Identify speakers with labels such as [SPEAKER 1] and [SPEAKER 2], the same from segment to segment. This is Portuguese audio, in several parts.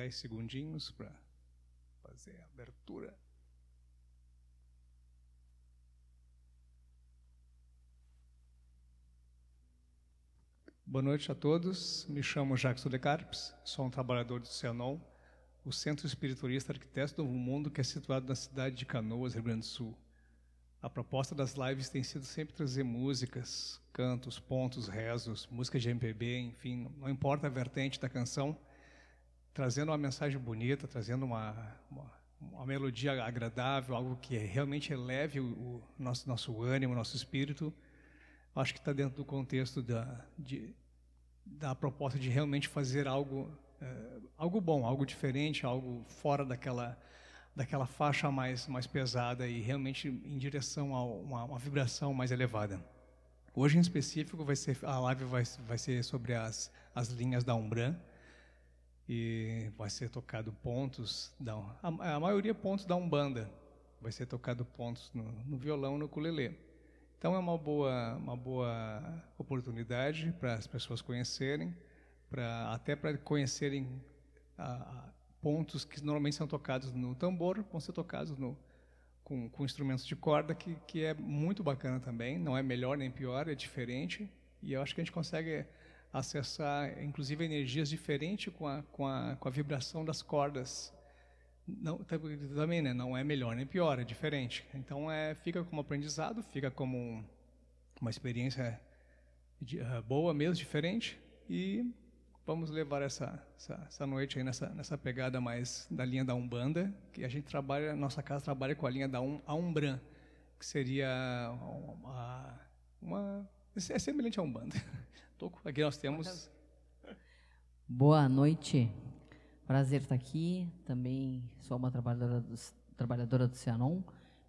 [SPEAKER 1] 10 segundinhos para fazer a abertura. Boa noite a todos. Me chamo Jacques de Carpes, sou um trabalhador do Cianon, o Centro Espiritualista Arquiteto do Novo Mundo, que é situado na cidade de Canoas, Rio Grande do Sul. A proposta das lives tem sido sempre trazer músicas, cantos, pontos, rezos, música de MPB, enfim, não importa a vertente da canção, trazendo uma mensagem bonita, trazendo uma, uma, uma melodia agradável, algo que realmente eleve o, o nosso, nosso ânimo, nosso espírito. Acho que está dentro do contexto da, de, da proposta de realmente fazer algo, eh, algo bom, algo diferente, algo fora daquela, daquela faixa mais, mais pesada e realmente em direção a uma, uma vibração mais elevada. Hoje, em específico, vai ser, a live vai, vai ser sobre as, as linhas da Umbran e vai ser tocado pontos, da, a, a maioria pontos da Umbanda, vai ser tocado pontos no, no violão no ukulele. Então é uma boa, uma boa oportunidade para as pessoas conhecerem, para até para conhecerem ah, pontos que normalmente são tocados no tambor, vão ser tocados no, com, com instrumentos de corda, que, que é muito bacana também. Não é melhor nem pior, é diferente. E eu acho que a gente consegue acessar, inclusive, energias diferentes com a, com a, com a vibração das cordas não, também né, não é melhor nem pior, é diferente. Então é, fica como aprendizado, fica como uma experiência de, uh, boa mesmo, diferente. E vamos levar essa, essa, essa, noite aí nessa, nessa pegada mais da linha da Umbanda, que a gente trabalha, nossa casa trabalha com a linha da um, a Umbran, que seria uma, uma é semelhante a Umbanda. Aqui nós temos...
[SPEAKER 2] Boa noite. Prazer estar aqui. Também sou uma trabalhadora do, trabalhadora do Cianon.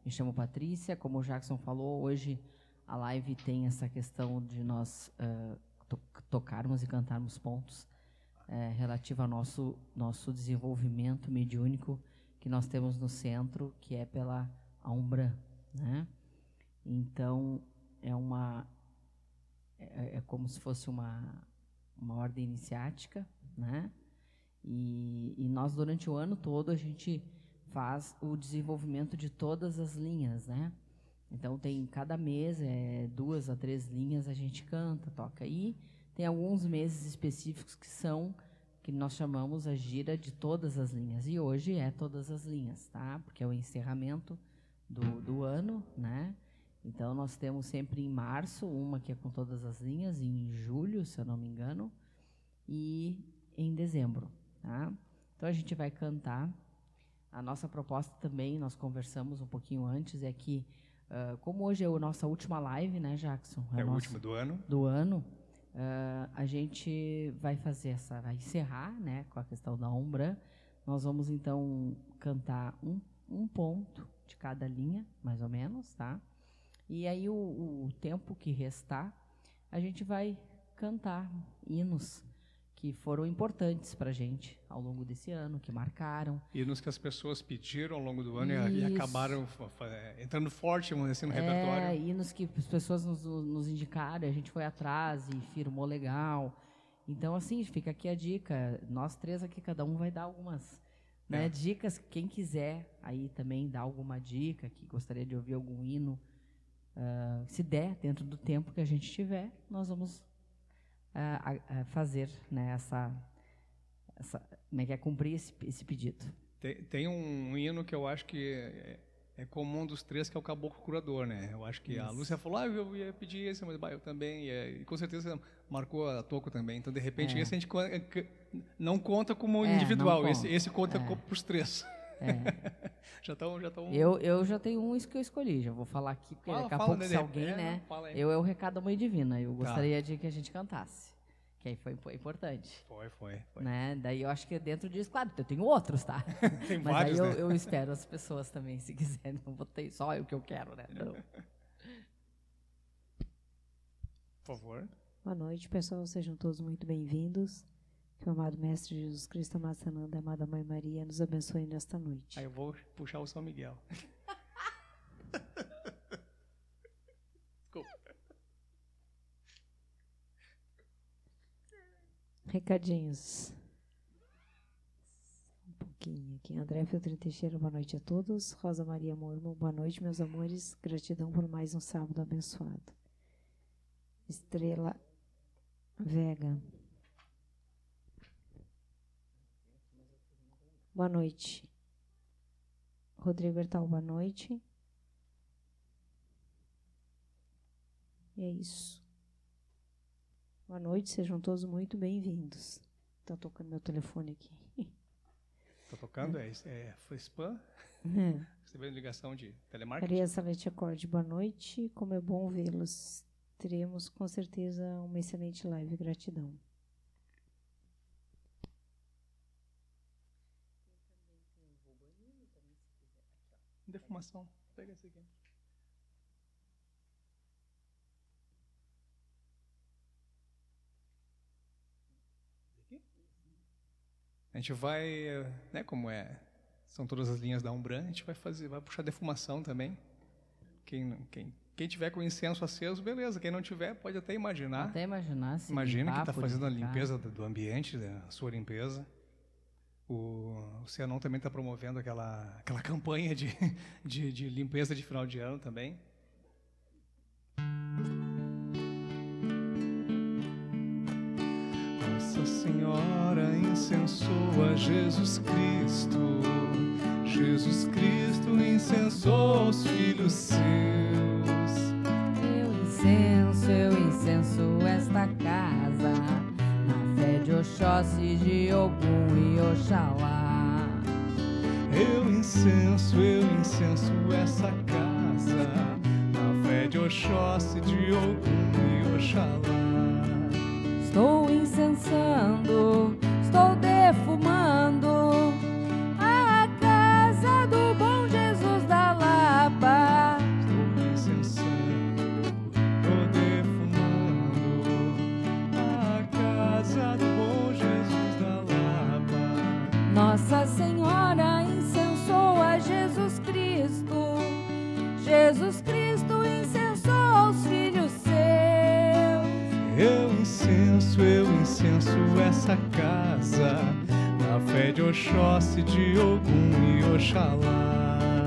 [SPEAKER 2] Me chamo Patrícia. Como o Jackson falou, hoje a live tem essa questão de nós uh, to tocarmos e cantarmos pontos uh, relativo ao nosso, nosso desenvolvimento mediúnico que nós temos no centro, que é pela Umbra. Né? Então, é uma é, é como se fosse uma, uma ordem iniciática, né? E, e, nós, durante o ano todo, a gente faz o desenvolvimento de todas as linhas, né? Então, tem cada mês, é, duas a três linhas a gente canta, toca. E tem alguns meses específicos que são, que nós chamamos a gira de todas as linhas. E hoje é todas as linhas, tá? Porque é o encerramento do, do ano, né? Então, nós temos sempre em março, uma que é com todas as linhas, em julho, se eu não me engano, e em dezembro. Tá? Então, a gente vai cantar. A nossa proposta também, nós conversamos um pouquinho antes, é que, uh, como hoje é a nossa última live, né, Jackson?
[SPEAKER 1] É, é o último do ano.
[SPEAKER 2] Do ano. Uh, a gente vai fazer essa, vai encerrar, né, com a questão da Umbra. Nós vamos então cantar um, um ponto de cada linha, mais ou menos, tá? E aí o, o tempo que restar, a gente vai cantar hinos que foram importantes para a gente ao longo desse ano, que marcaram.
[SPEAKER 1] Hinos que as pessoas pediram ao longo do ano Isso. e acabaram entrando forte assim, no é, repertório.
[SPEAKER 2] hinos que as pessoas nos, nos indicaram, a gente foi atrás e firmou legal. Então, assim, fica aqui a dica. Nós três aqui, cada um vai dar algumas né, é. dicas. Quem quiser aí também dar alguma dica, que gostaria de ouvir algum hino, Uh, se der, dentro do tempo que a gente tiver, nós vamos uh, fazer né, essa, essa, como é que é, cumprir esse, esse pedido.
[SPEAKER 1] Tem, tem, um hino que eu acho que é, é, comum dos três, que é o Caboclo Curador, né? Eu acho que Isso. a Lúcia falou, ah, eu ia pedir esse, mas eu também, e, e, com certeza marcou a Toco também. Então, de repente, é. esse a gente não conta como é, individual, esse, esse conta é. para os três. É. já estão, já estão.
[SPEAKER 2] Eu, eu já tenho um que eu escolhi, já vou falar aqui, porque fala, daqui a fala, pouco, se alguém, é, né? Eu é o recado da Mãe Divina. Eu tá. gostaria de que a gente cantasse. Que aí foi, foi importante.
[SPEAKER 1] Foi, foi, foi.
[SPEAKER 2] Né? Daí eu acho que dentro disso, claro, eu tenho outros, tá? Tem Mas vários, aí eu, né? eu espero as pessoas também, se quiserem. Não vou ter só o que eu quero, né? Não.
[SPEAKER 1] Por favor.
[SPEAKER 3] Boa noite, pessoal. Sejam todos muito bem-vindos. Que o amado Mestre Jesus Cristo, amado Sananda, amada Mãe Maria, nos abençoe nesta noite.
[SPEAKER 1] Aí eu vou puxar o São Miguel.
[SPEAKER 3] Recadinhos. Um pouquinho aqui. André Filtro Teixeira, boa noite a todos. Rosa Maria Mormo, boa noite, meus amores. Gratidão por mais um sábado abençoado. Estrela Vega. Boa noite. Rodrigo Bertal, boa noite. E é isso. Boa noite, sejam todos muito bem-vindos. Está tocando meu telefone aqui.
[SPEAKER 1] Está tocando? É, é, foi spam? É. Recebendo ligação de telemarketing?
[SPEAKER 3] Maria Salete Acorde, boa noite. Como é bom vê-los. Teremos com certeza uma excelente live. Gratidão.
[SPEAKER 1] Defumação. Pega esse aqui. A gente vai, né, como é, são todas as linhas da Umbran, a gente vai fazer, vai puxar defumação também. Quem, quem, quem tiver com incenso aceso, beleza. Quem não tiver, pode até imaginar.
[SPEAKER 2] Até imaginar, sim.
[SPEAKER 1] Imagina que está fazendo a limpeza do, do ambiente, a sua limpeza. O, o Cianon também está promovendo aquela, aquela campanha de, de, de limpeza de final de ano também. Nossa Senhora incensou a Jesus Cristo. Jesus Cristo incensou os filhos seus.
[SPEAKER 2] Eu incenso, eu incenso Oxóssi, de Ogum e Oxalá.
[SPEAKER 1] Eu incenso, eu incenso essa casa, na fé de Oxóssi, de Ogum e Oxalá.
[SPEAKER 2] Estou incensando, estou defumando
[SPEAKER 1] fé de Oxóssi, de Ogum e Oxalá.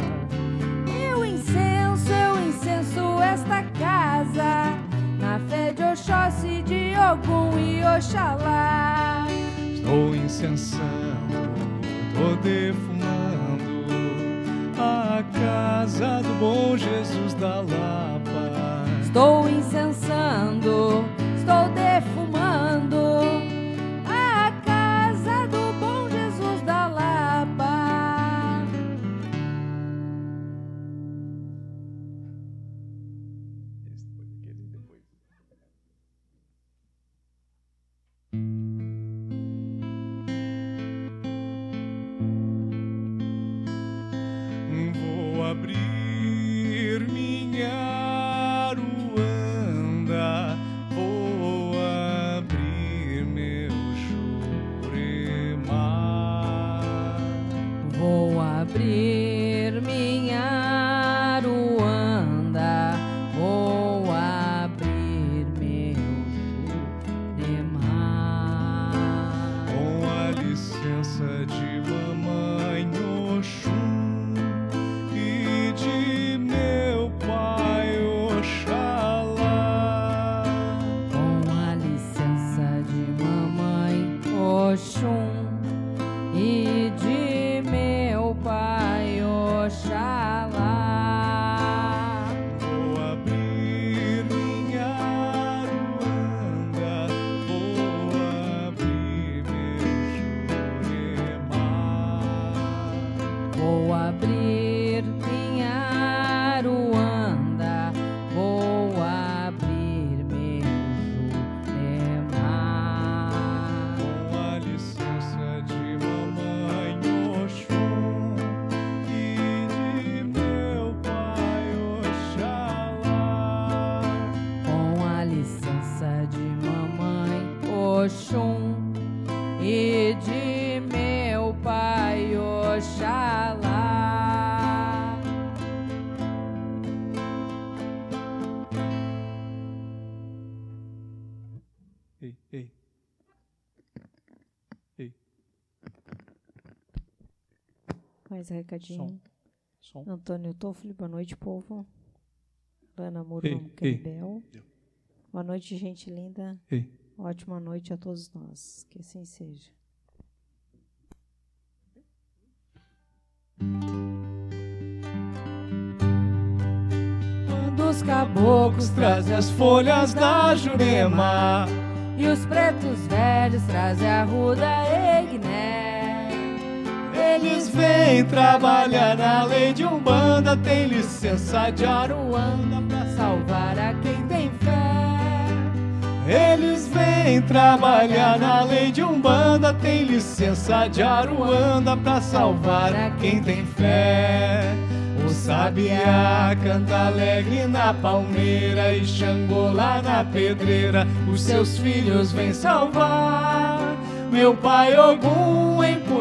[SPEAKER 2] Eu incenso, eu incenso esta casa, na fé de Oxóssi, de Ogum e Oxalá.
[SPEAKER 1] Estou incensando tô defumando a casa do bom Jesus da Lapa.
[SPEAKER 2] Estou incensando,
[SPEAKER 3] Mais recadinho.
[SPEAKER 1] som.
[SPEAKER 3] Antônio Toffoli, boa noite, povo. Lana
[SPEAKER 1] ei.
[SPEAKER 3] Canibel. Boa noite, gente linda.
[SPEAKER 1] Ei.
[SPEAKER 3] Ótima noite a todos nós. Que assim seja.
[SPEAKER 2] Quando os caboclos
[SPEAKER 1] Trazem as folhas da Jurema.
[SPEAKER 2] e os pretos velhos trazem a ruda Egné.
[SPEAKER 1] Eles vêm trabalhar na lei de Umbanda, tem licença de Aruanda pra
[SPEAKER 2] salvar a quem tem fé.
[SPEAKER 1] Eles vêm trabalhar na lei de Umbanda, tem licença de Aruanda pra salvar a quem tem fé. O sabiá canta alegre na palmeira e Xangô lá na pedreira, os seus filhos vêm salvar. Meu pai Ogum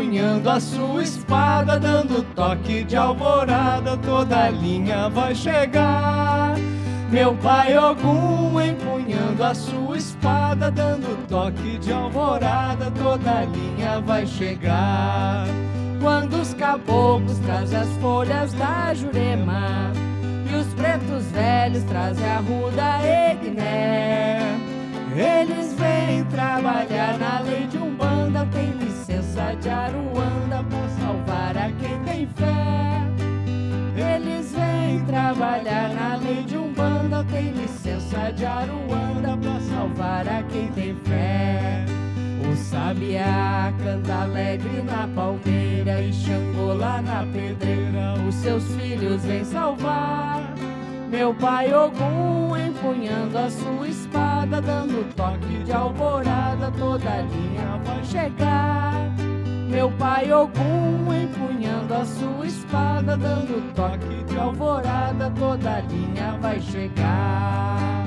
[SPEAKER 1] empunhando a sua espada, dando toque de alvorada, toda a linha vai chegar. Meu pai Ogum empunhando a sua espada, dando toque de alvorada, toda a linha vai chegar.
[SPEAKER 2] Quando os caboclos trazem as folhas da Jurema e os pretos velhos trazem a ruda Egné.
[SPEAKER 1] Eles vêm trabalhar na lei de Umbanda, tem licença de Aruanda pra salvar a quem tem fé. Eles vêm trabalhar na lei de Umbanda, tem licença de Aruanda pra salvar a quem tem fé. O sabiá canta alegre na palmeira e Xangô lá na pedreira, os seus filhos vêm salvar. Meu pai Ogum empunhando a sua espada, dando toque de alvorada, toda linha vai chegar. Meu pai Ogum empunhando a sua espada, dando toque de alvorada, toda linha vai chegar.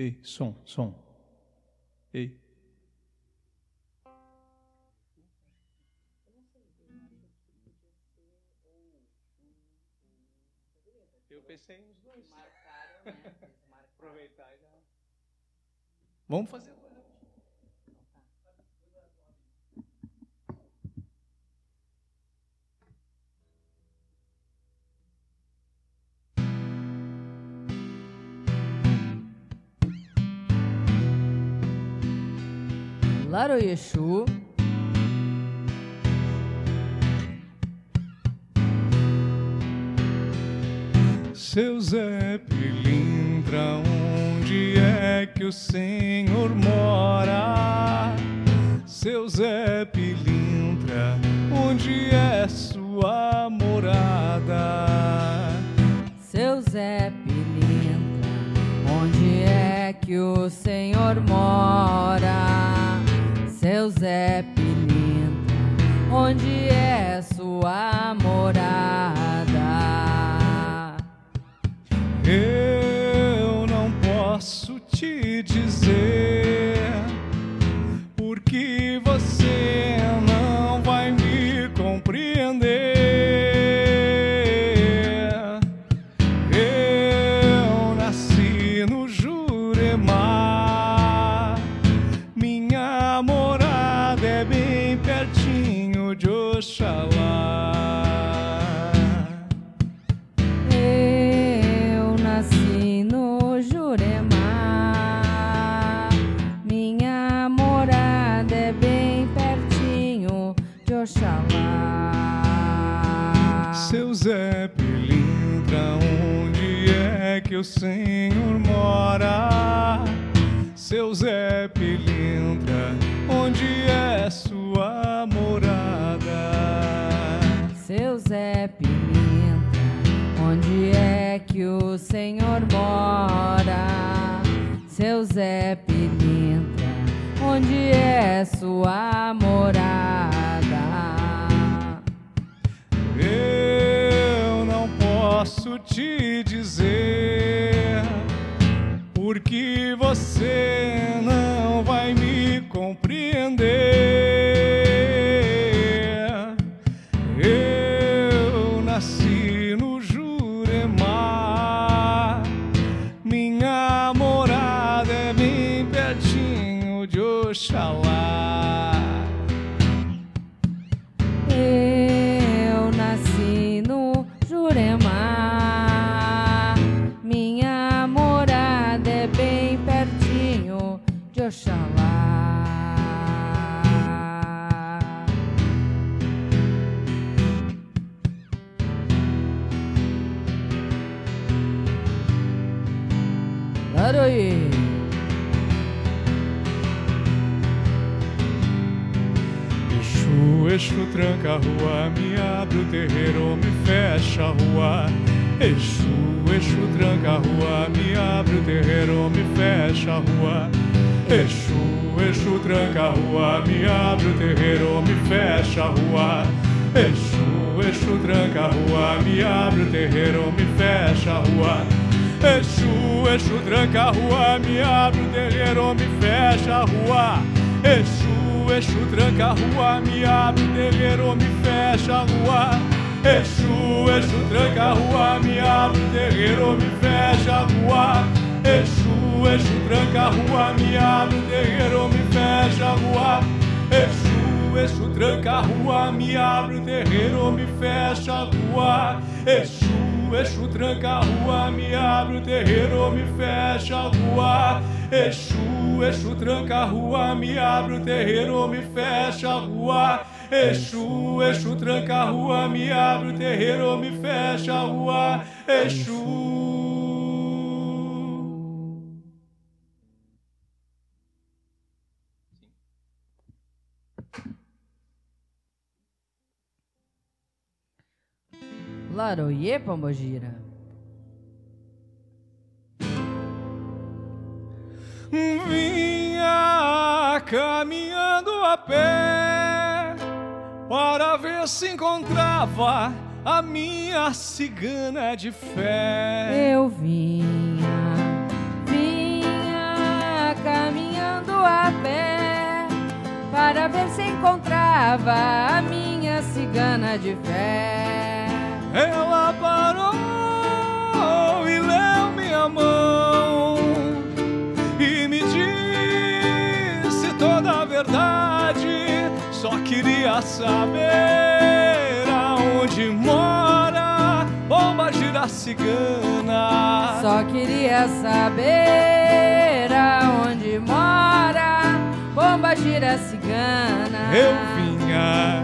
[SPEAKER 1] Ei, som, som. Ei. Eu pensei nos dois. Aproveitar e já. Vamos fazer agora.
[SPEAKER 2] Laroyeshu.
[SPEAKER 1] Seu Zé Pilintra, onde é que o Senhor mora? Seu Zé Pilintra, onde é sua morada?
[SPEAKER 2] Seu Zé Pilintra, onde é que o Senhor mora? Seu Zé Pilintra, onde é sua morada?
[SPEAKER 1] O Senhor mora? Seu Zé Pilintra, onde é sua morada?
[SPEAKER 2] Seu Zé Pilintra, onde é que o Senhor mora? Seu Zé Pilintra, onde é sua morada?
[SPEAKER 1] Eu não posso te dizer, porque você não vai me compreender. Tranca a rua, me abre o terreiro, me fecha a rua. Exu, Exu tranca a rua, me abre o terreiro, me fecha a rua. Exu, Exu tranca a rua, me abre o terreiro, me fecha a rua. Exu, Exu tranca a rua, me abre o terreiro, me fecha a rua. Exu, Exu tranca a rua, me abre o terreiro, me fecha a rua. Exu, Exu tranca a rua, me abre o terreiro, me fecha a rua. Exu, Exu tranca a rua, me abre o terreiro, me fecha a rua. Exu, Exu tranca a rua, me abre o terreiro, me fecha a rua. Exu, Exu tranca a rua, me abre terreiro, me fecha a. Exu, Exu tranca a rua, me abre o terreiro, me fecha a rua. Exu, Exu tranca a rua, me abre o terreiro, me fecha a rua. Exu, Exu tranca a rua, me abre o terreiro, me fecha a rua. Exu.
[SPEAKER 2] Laroye Pombogira.
[SPEAKER 1] Vinha caminhando a pé para ver se encontrava a minha cigana de fé.
[SPEAKER 2] Eu vinha, vinha caminhando a pé para ver se encontrava a minha cigana de fé.
[SPEAKER 1] Ela parou e leu minha mão e me disse toda a verdade. Só queria saber aonde mora Bomba gira cigana.
[SPEAKER 2] Só queria saber aonde mora Bomba gira cigana.
[SPEAKER 1] Eu vinha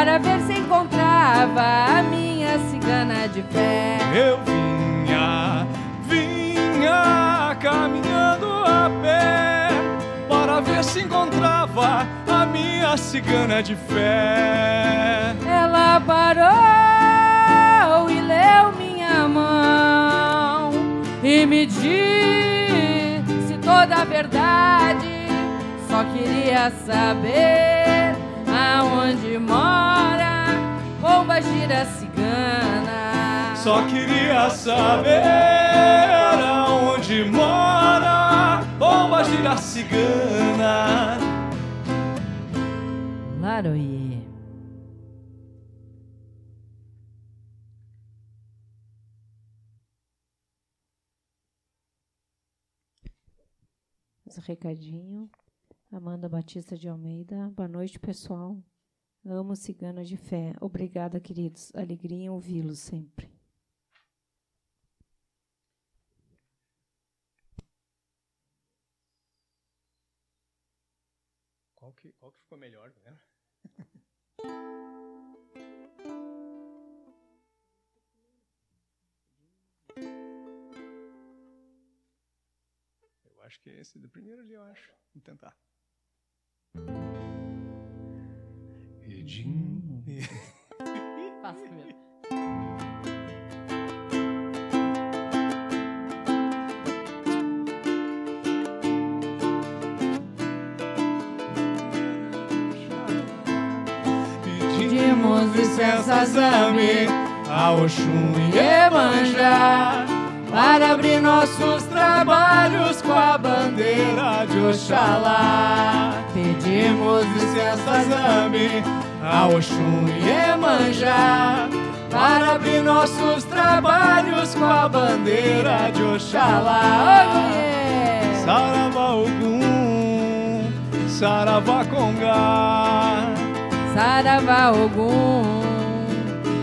[SPEAKER 2] para ver se encontrava a minha cigana de fé.
[SPEAKER 1] Eu vinha, vinha caminhando a pé para ver se encontrava a minha cigana de fé.
[SPEAKER 2] Ela parou e leu minha mão e me disse toda a verdade. Só queria saber aonde mora pomba gira cigana.
[SPEAKER 1] Só queria saber aonde mora pomba gira cigana.
[SPEAKER 2] Laroie.
[SPEAKER 3] recadinho. Amanda Batista de Almeida. Boa noite, pessoal. Amo Cigana de Fé. Obrigada, queridos. Alegria em ouvi-los sempre.
[SPEAKER 1] Qual que, qual que ficou melhor, né? Eu acho que é esse do primeiro ali, eu acho. Vamos tentar.
[SPEAKER 2] Faça primeiro.
[SPEAKER 1] Pedimos licença, Zami, a Oxum e Emanjá, para abrir nossos trabalhos com a bandeira de Oxalá. Pedimos licença, Zami, a Oxum e Emanjá, para abrir nossos trabalhos com a bandeira de Oxalá. Saravá Ogum, Saravá Congá.
[SPEAKER 2] Saravá Ogum,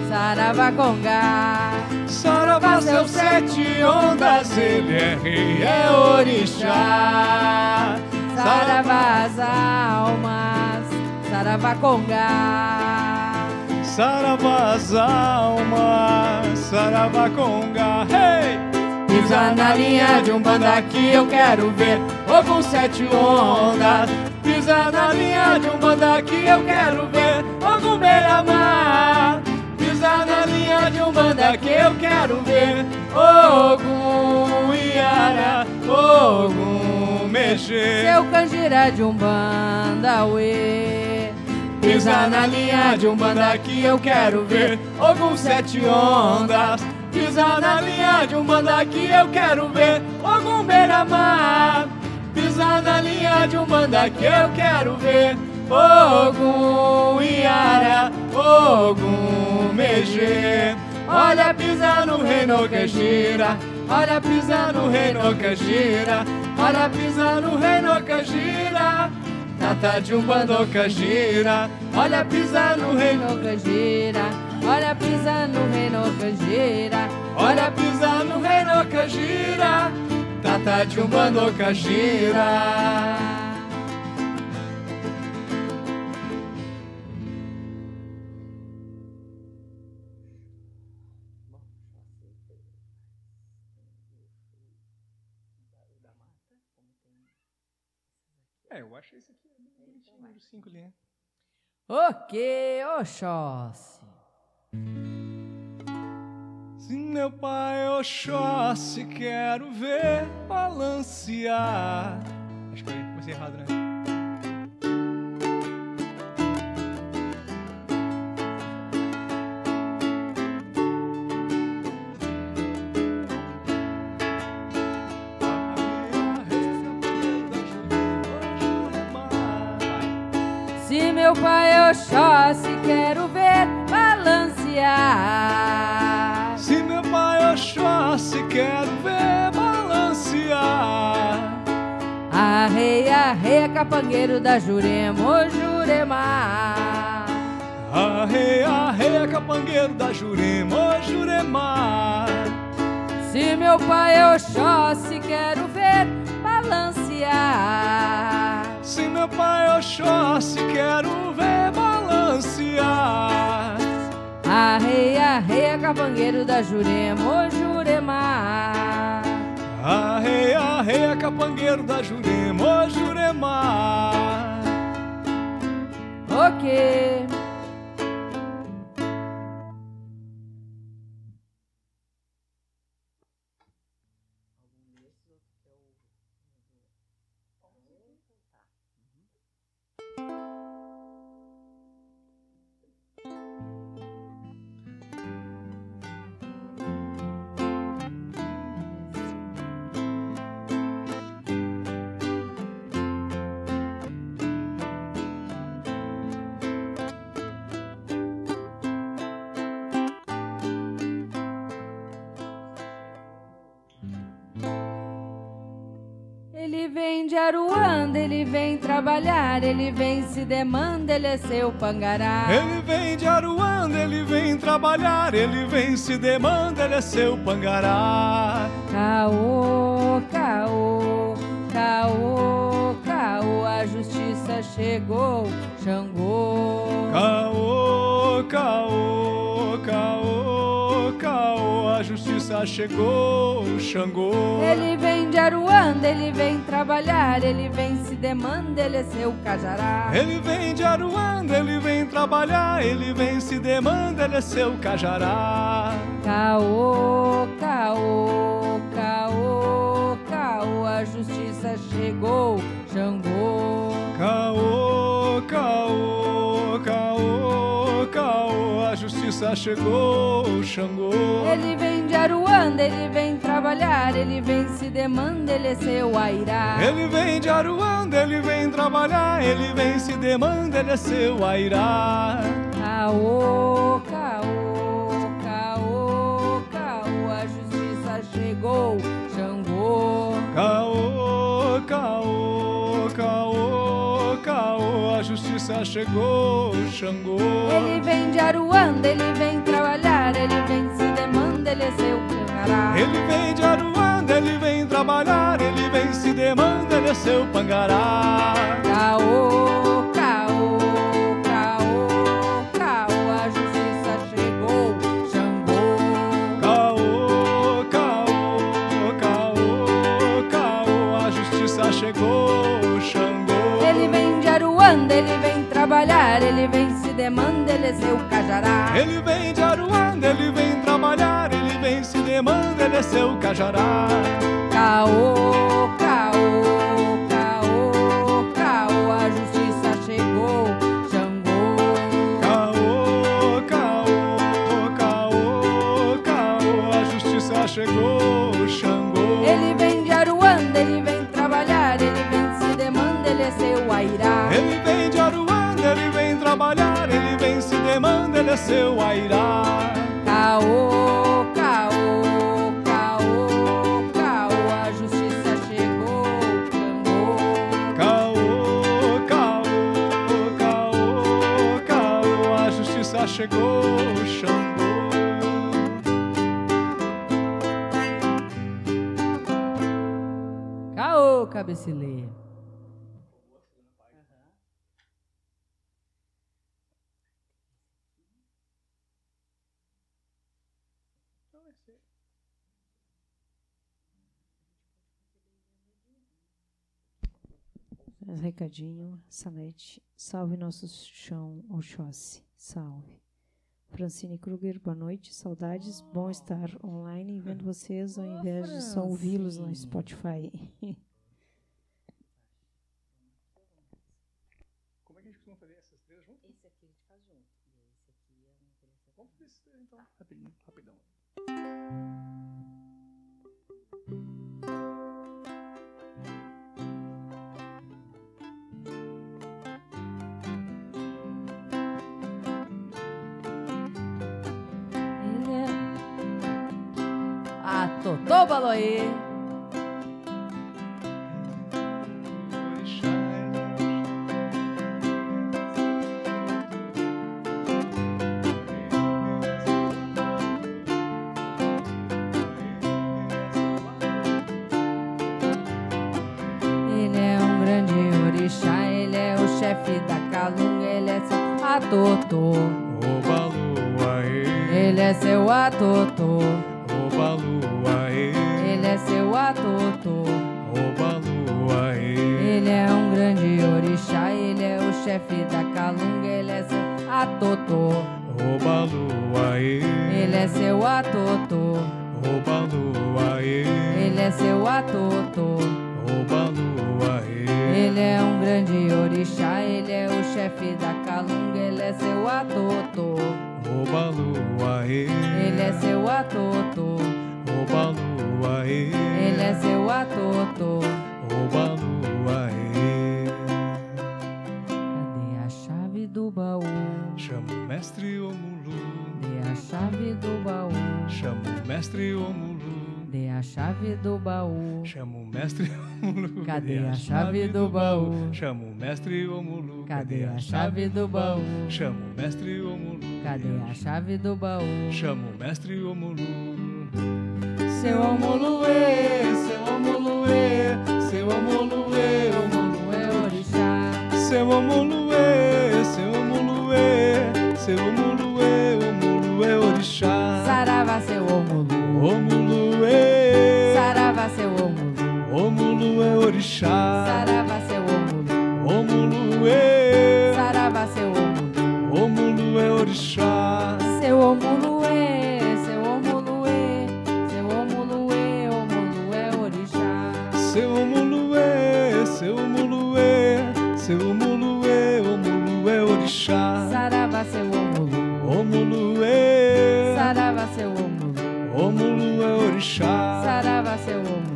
[SPEAKER 2] Saravá Congá.
[SPEAKER 1] Saravá seus sete ondas, ele é rei, é orixá.
[SPEAKER 2] Saravá as almas, Saravá Congá.
[SPEAKER 1] Saravá as almas, Saravá Conga, hey! Pisa na linha de um banda que eu quero ver, ou com sete ondas. Pisa na linha de um banda que eu quero ver, ou com beira-mar. Pisa na linha de um banda que eu quero ver, Ogum Iara, Ogum Mexer.
[SPEAKER 2] Seu canjira de Umbanda, uê.
[SPEAKER 1] Pisa na linha de um banda que eu quero ver. Ogum sete ondas. Pisa na linha de um banda que eu quero ver. Ogum beira-mar. Pisa na linha de um banda que eu quero ver. Ogum Iara, Ogum Megê. Olha pisa no reino que gira. Olha pisa no reino que gira. Olha pisa no reino que gira Tata de um bando que gira Olha pisa no reino
[SPEAKER 2] gira, olha pisa no reino gira.
[SPEAKER 1] Olha pisa no reino gira Tata de um bando que gira É, eu esse aqui é número 5 ali, né?
[SPEAKER 2] Ok, Oxóssi.
[SPEAKER 1] Se meu pai Oxóssi quero ver balancear. Acho que eu comecei errado, né?
[SPEAKER 2] Meu pai Oxóssi quero ver balancear.
[SPEAKER 1] Se meu pai Oxóssi quero ver balancear.
[SPEAKER 2] Arreia, arreia, capangueiro da Jurema, ô Jurema.
[SPEAKER 1] Arreia, arreia, capangueiro da Jurema, ô Jurema.
[SPEAKER 2] Se meu pai Oxóssi, quero ver balancear.
[SPEAKER 1] Se meu pai Oxóssi, quero ver balancear.
[SPEAKER 2] Arreia, arreia, capangueiro da Jurema, ô Jurema.
[SPEAKER 1] Arreia, arreia, capangueiro da Jurema, ô Jurema.
[SPEAKER 2] Ok. Aruanda, ele vem trabalhar, ele vem se demanda, ele é seu pangará.
[SPEAKER 1] Ele vem de Aruanda, ele vem trabalhar, ele vem se demanda, ele é seu pangará.
[SPEAKER 2] Caô, caô, caô, caô, a justiça chegou, Xangô.
[SPEAKER 1] Caô, caô, caô, caô, a justiça chegou, Xangô.
[SPEAKER 2] Ele vem de Aruanda, ele vem trabalhar, ele vem se demanda, ele é seu cajará.
[SPEAKER 1] Ele vem de Aruanda, ele vem trabalhar, ele vem se demanda, ele é seu cajará.
[SPEAKER 2] Caô, caô, caô, caô, a justiça chegou, Xangô.
[SPEAKER 1] Caô, justiça chegou, Xangô.
[SPEAKER 2] Ele vem de Aruanda, ele vem trabalhar, ele vem se demanda, ele é seu airá.
[SPEAKER 1] Ele vem de Aruanda, ele vem trabalhar, ele vem se demanda, ele é seu airá.
[SPEAKER 2] Caô, caô, caô, caô, a justiça chegou, Xangô.
[SPEAKER 1] Caô, caô, caô, caô, a justiça chegou, Xangô.
[SPEAKER 2] Ele vem de Aruanda, ele vem trabalhar, ele vem se demanda, ele é seu pangará.
[SPEAKER 1] Ele vem de Aruanda, ele vem trabalhar, ele vem se demanda, ele é seu pangará.
[SPEAKER 2] Caô, caô, caô, caô, a justiça chegou, Xangô.
[SPEAKER 1] Caô, caô, caô, caô, a justiça chegou, Xangô.
[SPEAKER 2] Ele vem de Aruanda, ele vem trabalhar, ele vem se demanda, ele é seu cajará.
[SPEAKER 1] Ele vem de Aruanda, ele vem trabalhar, ele vem se demanda, ele é seu cajará.
[SPEAKER 2] Caô, caô, caô, seu airá. Caô, caô, caô, caô, a justiça chegou, Xangô.
[SPEAKER 1] Caô, caô, caô, caô, a justiça chegou, Xangô.
[SPEAKER 2] Caô, cabecilê.
[SPEAKER 3] Recadinho, Salete. Salve nosso chão, Oxóssi. Salve. Francine Kruger, boa noite. Saudades. Bom estar online vendo vocês ao invés de só ouvi-los no. Spotify.
[SPEAKER 1] a
[SPEAKER 2] Totô Baloê. Ele é um
[SPEAKER 1] grande orixá,
[SPEAKER 2] ele é o chefe da calunga, ele é seu atotô.
[SPEAKER 1] Obalua,
[SPEAKER 2] ele é seu atotô. Da calunga, ele é seu atotô.
[SPEAKER 1] Oba lua,
[SPEAKER 2] Ele é seu atotô.
[SPEAKER 1] Oba lua,
[SPEAKER 2] Ele é seu atotô.
[SPEAKER 1] Oba lua,
[SPEAKER 2] Ele é um grande orixá, ele é o chefe da calunga, ele é seu atotô.
[SPEAKER 1] Oba lua,
[SPEAKER 2] Ele é seu atotô.
[SPEAKER 1] Oba lua,
[SPEAKER 2] Ele é seu atotô. Chave do baú.
[SPEAKER 1] chama o mestre Omulu.
[SPEAKER 2] Cadê a chave do baú?
[SPEAKER 1] Chama o mestre Omulu.
[SPEAKER 2] Cadê a chave do baú?
[SPEAKER 1] Chama o mestre Omulu.
[SPEAKER 2] Cadê a chave do baú?
[SPEAKER 1] Chama o mestre Omulu.
[SPEAKER 2] Seu Omoluê, seu Omoluê, seu Omoluê, Omoluê orixá.
[SPEAKER 1] Seu Omuluê, seu Omuluê, seu Omuluê, Omuluê orixá.
[SPEAKER 2] Saravá, seu Omulu.
[SPEAKER 1] Omuluê,
[SPEAKER 2] Rômulo
[SPEAKER 1] é orixá.
[SPEAKER 2] Saravá seu Rômulo.
[SPEAKER 1] Rômulo é.
[SPEAKER 2] Saravá seu Rômulo.
[SPEAKER 1] Rômulo é orixá.
[SPEAKER 2] Seu Rômulo é. Seu Rômulo é. Seu Rômulo é. Rômulo é orixá.
[SPEAKER 1] Seu Rômulo é. Seu Rômulo é. Seu Rômulo é. Rômulo é orixá.
[SPEAKER 2] Saravá seu Rômulo.
[SPEAKER 1] Rômulo é.
[SPEAKER 2] Saravá seu Rômulo.
[SPEAKER 1] Rômulo é orixá.
[SPEAKER 2] Saravá seu Rômulo.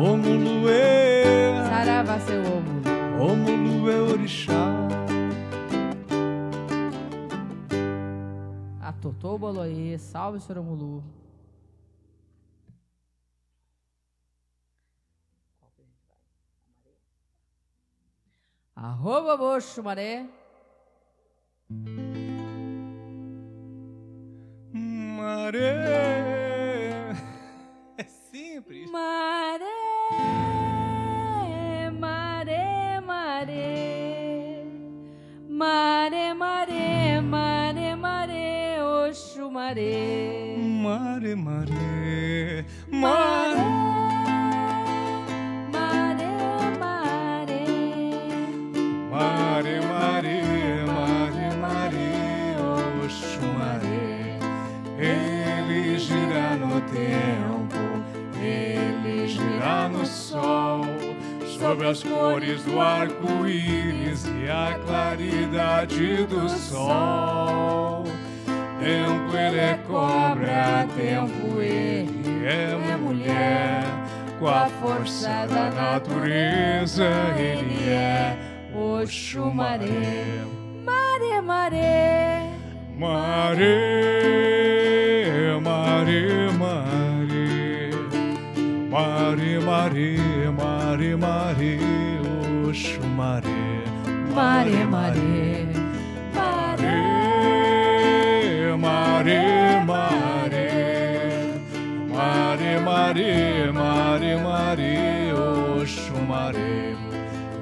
[SPEAKER 1] Omuluê,
[SPEAKER 2] Saravá, seu Omulu.
[SPEAKER 1] Omuluê orixá.
[SPEAKER 2] Atotô Boloê, salve, senhor Omulu. Arroba Boxo Maré.
[SPEAKER 1] Maré. Simples.
[SPEAKER 2] Maré, maré, maré. Maré, maré, maré, maré, Oxo maré.
[SPEAKER 1] Mare, mare,
[SPEAKER 2] Maré,
[SPEAKER 1] mare.
[SPEAKER 2] maré, maré.
[SPEAKER 1] Mare, mare, mare, sol, sobre as cores do arco-íris e a claridade do sol. Tempo ele é cobra, tempo ele é mulher, com a força da natureza ele é
[SPEAKER 2] Oxumaré. Maré, maré.
[SPEAKER 1] Mare, mare, mare, mare, mare, mare, mare, oxo mare,
[SPEAKER 2] Maré, maré.
[SPEAKER 1] mare, mare, mare, mare, mare, mare, mare, oxo mare,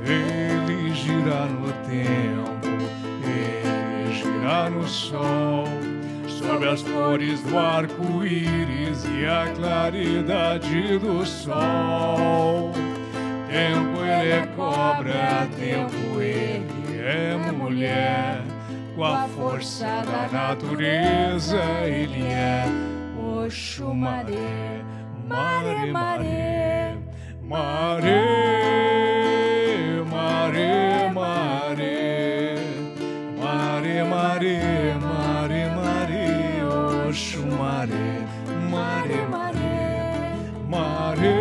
[SPEAKER 1] ele gira no tempo, ele gira no sol, sob as cores do arco-íris e a claridade do sol. Tempo ele é cobra, tempo ele é mulher. Com a força da natureza ele é Oxumaré. Mare, mare, mare, mare, mare, mare, mare, mare, Mare,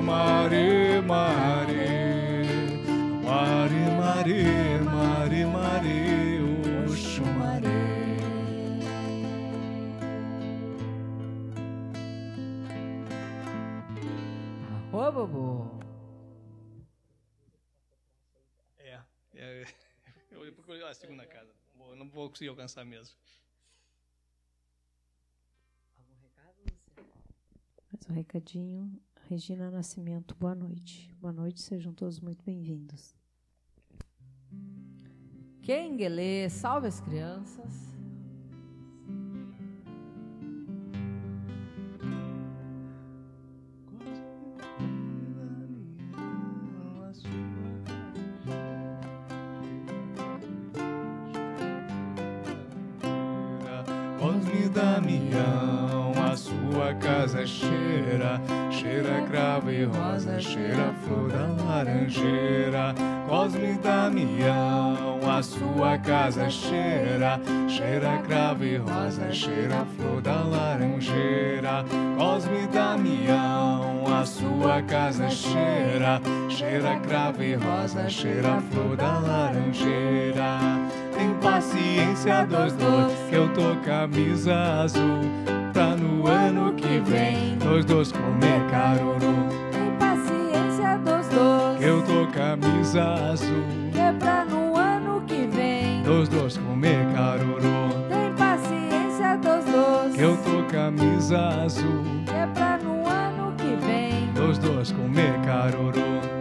[SPEAKER 1] mare, mare, mare, mare, mare, mare, oxo mare.
[SPEAKER 2] Arroba, bobo.
[SPEAKER 1] É, é, eu olhei para a segunda casa. Não vou conseguir alcançar mesmo.
[SPEAKER 3] Mais um recadinho. Regina Nascimento, boa noite. Boa noite, sejam todos muito bem-vindos.
[SPEAKER 2] Kenguelê, salve as crianças.
[SPEAKER 1] Cosme Damião, a sua casa cheira, cheira cravo e rosa, cheira flor da laranjeira. Cosme Damião, a sua casa cheira, cheira cravo e rosa, cheira flor da laranjeira. Cosme Damião, a sua casa cheira, cheira cravo e rosa, cheira flor da laranjeira. Tem paciência dos dois, que eu tô camisa azul. Pra no ano que vem, nós dois comer caruru.
[SPEAKER 3] Tem paciência dos dois.
[SPEAKER 1] Eu tô camisa azul.
[SPEAKER 3] Que é pra no ano que vem.
[SPEAKER 1] Nós dois comer caruru.
[SPEAKER 3] Tem paciência dos dois.
[SPEAKER 1] Que eu tô camisa azul.
[SPEAKER 3] Que é pra no ano que vem.
[SPEAKER 1] Nós dois comer caruru.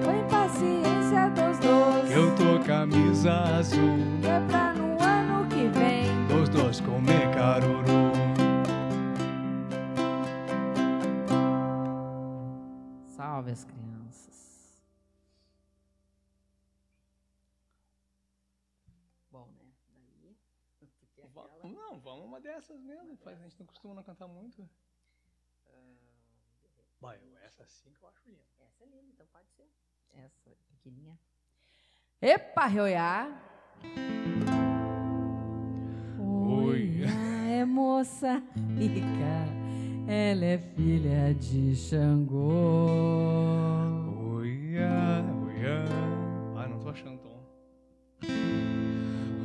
[SPEAKER 3] Tem paciência dos dois.
[SPEAKER 1] Eu tô camisa azul.
[SPEAKER 3] Que é pra no ano que vem.
[SPEAKER 1] Nós dois comer caruru.
[SPEAKER 2] Salve as crianças. Bom, né? Daí. porque aquela-
[SPEAKER 1] Não, vamos uma dessas mesmo. Faz, a gente não costuma não cantar muito. Vai, essa sim que eu acho linda.
[SPEAKER 2] Essa é linda, então pode ser. Essa pequenininha. Epa, Rioiá.
[SPEAKER 1] Oi.
[SPEAKER 2] é moça rica, ela é filha de Xangô.
[SPEAKER 1] Oiá, oiá. Ai, não tô achando tom.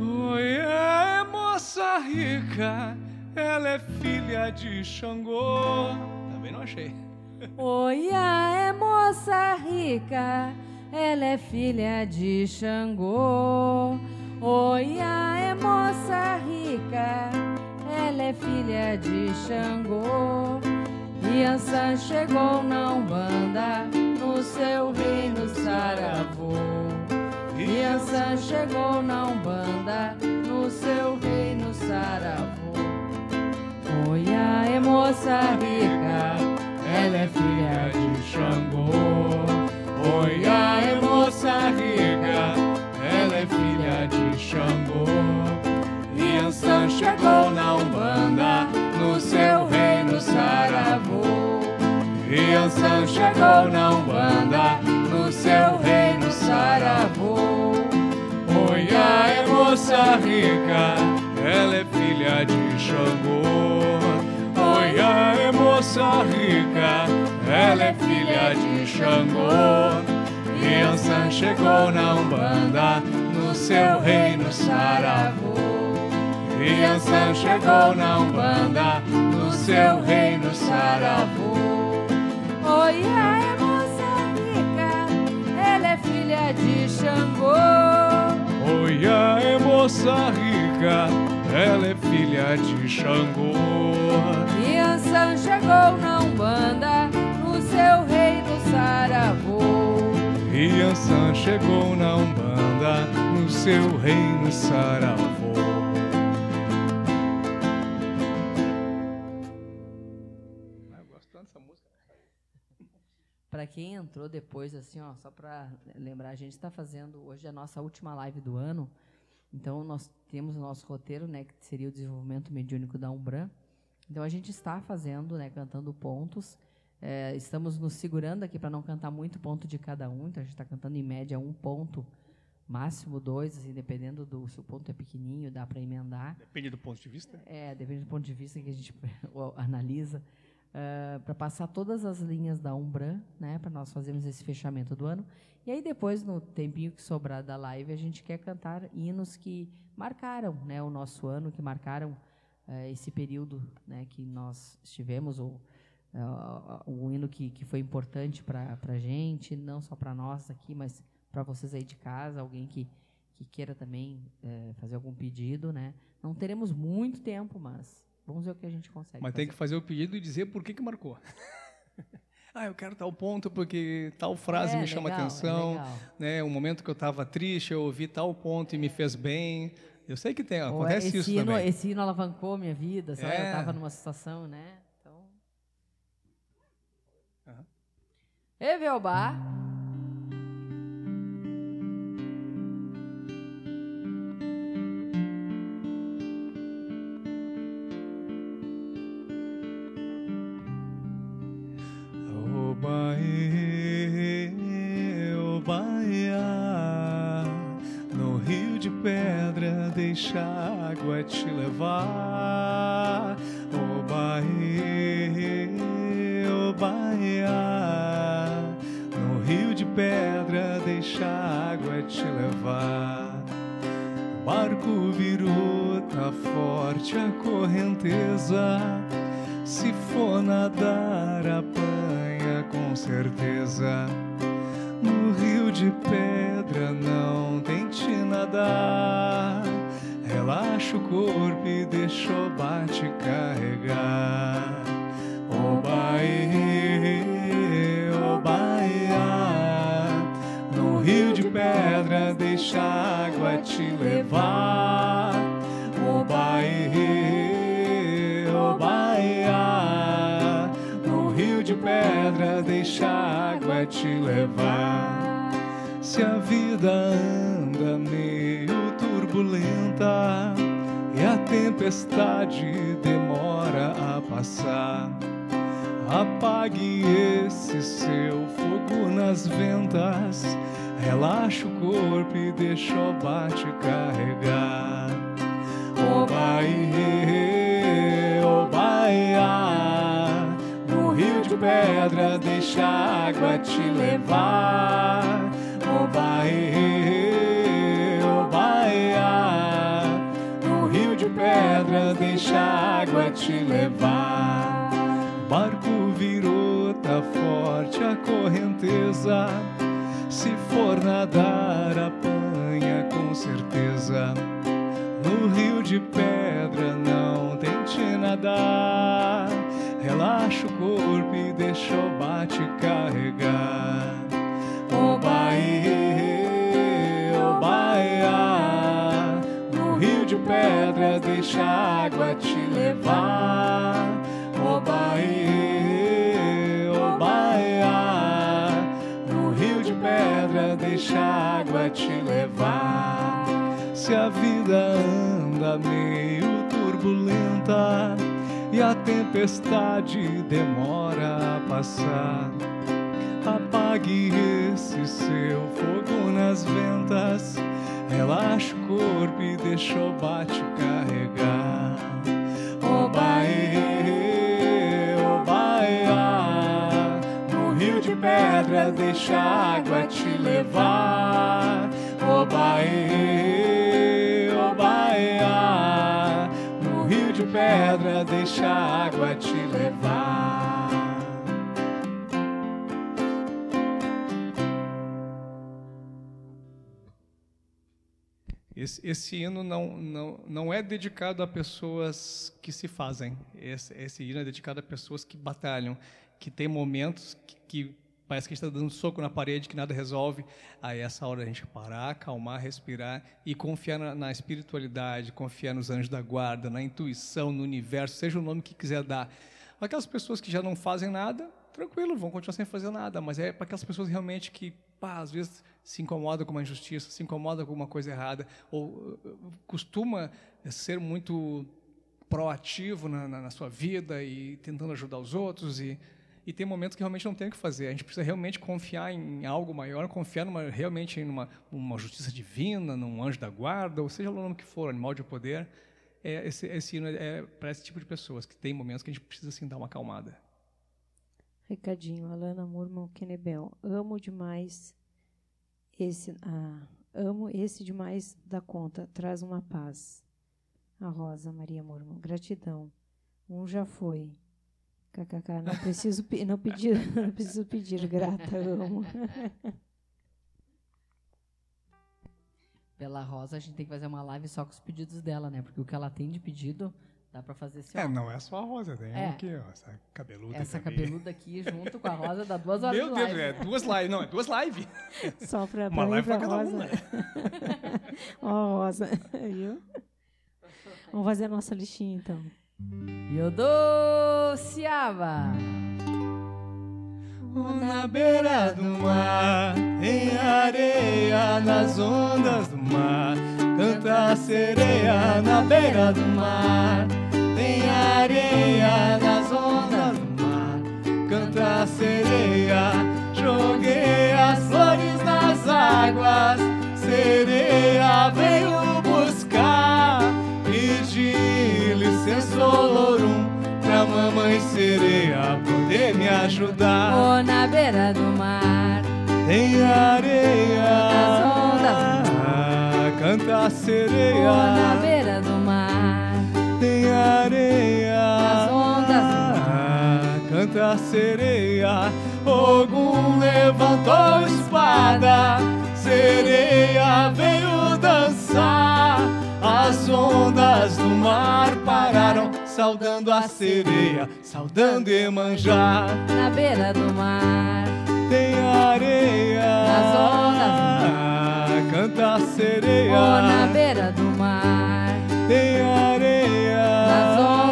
[SPEAKER 1] Oiá, é moça rica, ela é filha de Xangô. Também não achei.
[SPEAKER 2] Oiá é moça rica, ela é filha de Xangô. Oiá é moça rica, ela é filha de Xangô. Yansan chegou na Umbanda, no seu reino saravô. Yansan chegou na Umbanda, no seu reino saravô. Oiá é moça rica, ela é filha de Xangô.
[SPEAKER 1] Oiá, é moça rica, ela é filha de Xangô. Yansan chegou na Umbanda, no seu reino saravô. Yansan chegou na Umbanda, no seu reino saravô. Oiá, é moça rica, ela é filha de Xangô. Oiá, é moça rica, ela é filha de Xangô. Yansan chegou na Umbanda, no seu reino saravô. Yansan chegou na Umbanda, no seu reino saravô.
[SPEAKER 2] Oiá é moça rica, ela é filha de Xangô.
[SPEAKER 1] Oiá, é moça rica, ela é filha de Xangô.
[SPEAKER 2] Yansan chegou na Umbanda, no seu reino saravô.
[SPEAKER 1] Yansan chegou na Umbanda, no seu reino saravô.
[SPEAKER 2] Para quem entrou depois, assim, ó, só para lembrar, a gente está fazendo hoje a nossa última live do ano. Então, nós temos o nosso roteiro, né, que seria o desenvolvimento mediúnico da Umbran. Então, a gente está fazendo, né, cantando pontos. É, estamos nos segurando aqui para não cantar muito ponto de cada um. Então, a gente está cantando em média um ponto, máximo dois, assim, dependendo do se o ponto é pequenininho, dá para emendar.
[SPEAKER 1] Depende do ponto de vista.
[SPEAKER 2] É, depende do ponto de vista que a gente analisa, para passar todas as linhas da Umbran, né, para nós fazermos esse fechamento do ano. E aí depois, no tempinho que sobrar da live, a gente quer cantar hinos que marcaram né, o nosso ano, que marcaram eh, esse período né, que nós estivemos, ou uh, um hino que, que foi importante para a gente, não só para nós aqui, mas para vocês aí de casa, alguém que, que queira também eh, fazer algum pedido, né? Não teremos muito tempo, mas vamos ver o que a gente consegue.
[SPEAKER 1] Mas tem que fazer o pedido e dizer por que, que marcou. Ah, eu quero tal ponto porque tal frase
[SPEAKER 2] É,
[SPEAKER 1] me chama
[SPEAKER 2] legal, é
[SPEAKER 1] atenção.
[SPEAKER 2] legal.
[SPEAKER 1] né? Um momento que eu estava triste, eu ouvi tal ponto e me fez bem. Eu sei que tem,
[SPEAKER 2] Ou
[SPEAKER 1] acontece
[SPEAKER 2] esse
[SPEAKER 1] isso
[SPEAKER 2] hino,
[SPEAKER 1] também.
[SPEAKER 2] Esse hino alavancou minha vida, sabe? Eu
[SPEAKER 1] É.
[SPEAKER 2] estava numa situação, né? Então...
[SPEAKER 1] Aham.
[SPEAKER 2] Evelbar.
[SPEAKER 1] Te levar. Te levar. Obaê, obaia. No rio de pedra deixa a água te levar. Se a vida anda meio turbulenta e a tempestade demora a passar, apague esse seu fogo nas ventas, relaxa o corpo e deixa o bate carregar. Obaê, obaia, no rio de pedra deixa a água te levar. Obaê, obaia, no rio de pedra deixa a água te levar. Esse, esse hino não, não, não é dedicado a pessoas que se fazem. Esse, esse hino é dedicado a pessoas que batalham, que tem momentos que, que parece que está dando soco na parede, que nada resolve. Aí essa hora a gente parar, acalmar, respirar e confiar na, na espiritualidade, confiar nos anjos da guarda, na intuição, no universo, seja o nome que quiser dar. Aquelas pessoas que já não fazem nada, tranquilo, vão continuar sem fazer nada, mas é para aquelas pessoas realmente que, pá, às vezes se incomoda com uma injustiça, se incomoda com uma coisa errada, ou uh, costuma ser muito proativo na, na, na, sua vida e tentando ajudar os outros e, e tem momentos que realmente não tem o que fazer. A gente precisa realmente confiar em algo maior, confiar numa, realmente em uma, uma justiça divina, num anjo da guarda, ou seja o nome que for, animal de poder. É, esse, esse hino é, é para esse tipo de pessoas, que tem momentos que a gente precisa assim, dar uma acalmada.
[SPEAKER 3] Recadinho, Alana Murman Kenebel. Amo demais esse. Ah, amo esse demais da conta. Traz uma paz. A Rosa Maria Murman. Gratidão. Um já foi. KKK. Não preciso, não pedir, não preciso pedir. Grata, amo.
[SPEAKER 2] Pela Rosa, a gente tem que fazer uma live só com os pedidos dela, né? Porque o que ela tem de pedido Dá pra fazer assim,
[SPEAKER 1] É, não é só a rosa, tem
[SPEAKER 2] É.
[SPEAKER 1] aqui, ó, essa cabeluda
[SPEAKER 2] Essa
[SPEAKER 1] também.
[SPEAKER 2] cabeluda aqui junto com a rosa dá duas horas
[SPEAKER 1] Meu
[SPEAKER 2] de
[SPEAKER 1] Deus,
[SPEAKER 2] live.
[SPEAKER 1] é duas lives, não, é duas lives.
[SPEAKER 3] Só para
[SPEAKER 1] Uma live
[SPEAKER 3] para
[SPEAKER 1] pra cada
[SPEAKER 3] Rosa.
[SPEAKER 1] um, né?
[SPEAKER 3] Ó, Rosa, viu? Vamos fazer a nossa listinha, então.
[SPEAKER 2] Yodociava.
[SPEAKER 1] Na beira do mar, em areia, nas ondas do mar, canta a sereia na beira do mar. Areia, nas ondas do mar, canta a sereia. Joguei as flores nas águas, sereia veio buscar. Pedi licença, olorum, pra mamãe sereia poder me ajudar.
[SPEAKER 2] Ou na beira do mar.
[SPEAKER 1] Tem areia,
[SPEAKER 2] Nas ondas.
[SPEAKER 1] canta a
[SPEAKER 2] Ou na
[SPEAKER 1] sereia.
[SPEAKER 2] beira
[SPEAKER 1] a sereia. Ogum levantou espada, sereia veio dançar. As ondas do mar pararam, saudando a sereia, saudando Emanjá.
[SPEAKER 2] Na beira do mar.
[SPEAKER 1] Tem areia,
[SPEAKER 2] Nas
[SPEAKER 1] canta a sereia.
[SPEAKER 2] Ou na beira do mar.
[SPEAKER 1] Tem areia,
[SPEAKER 2] Nas ondas.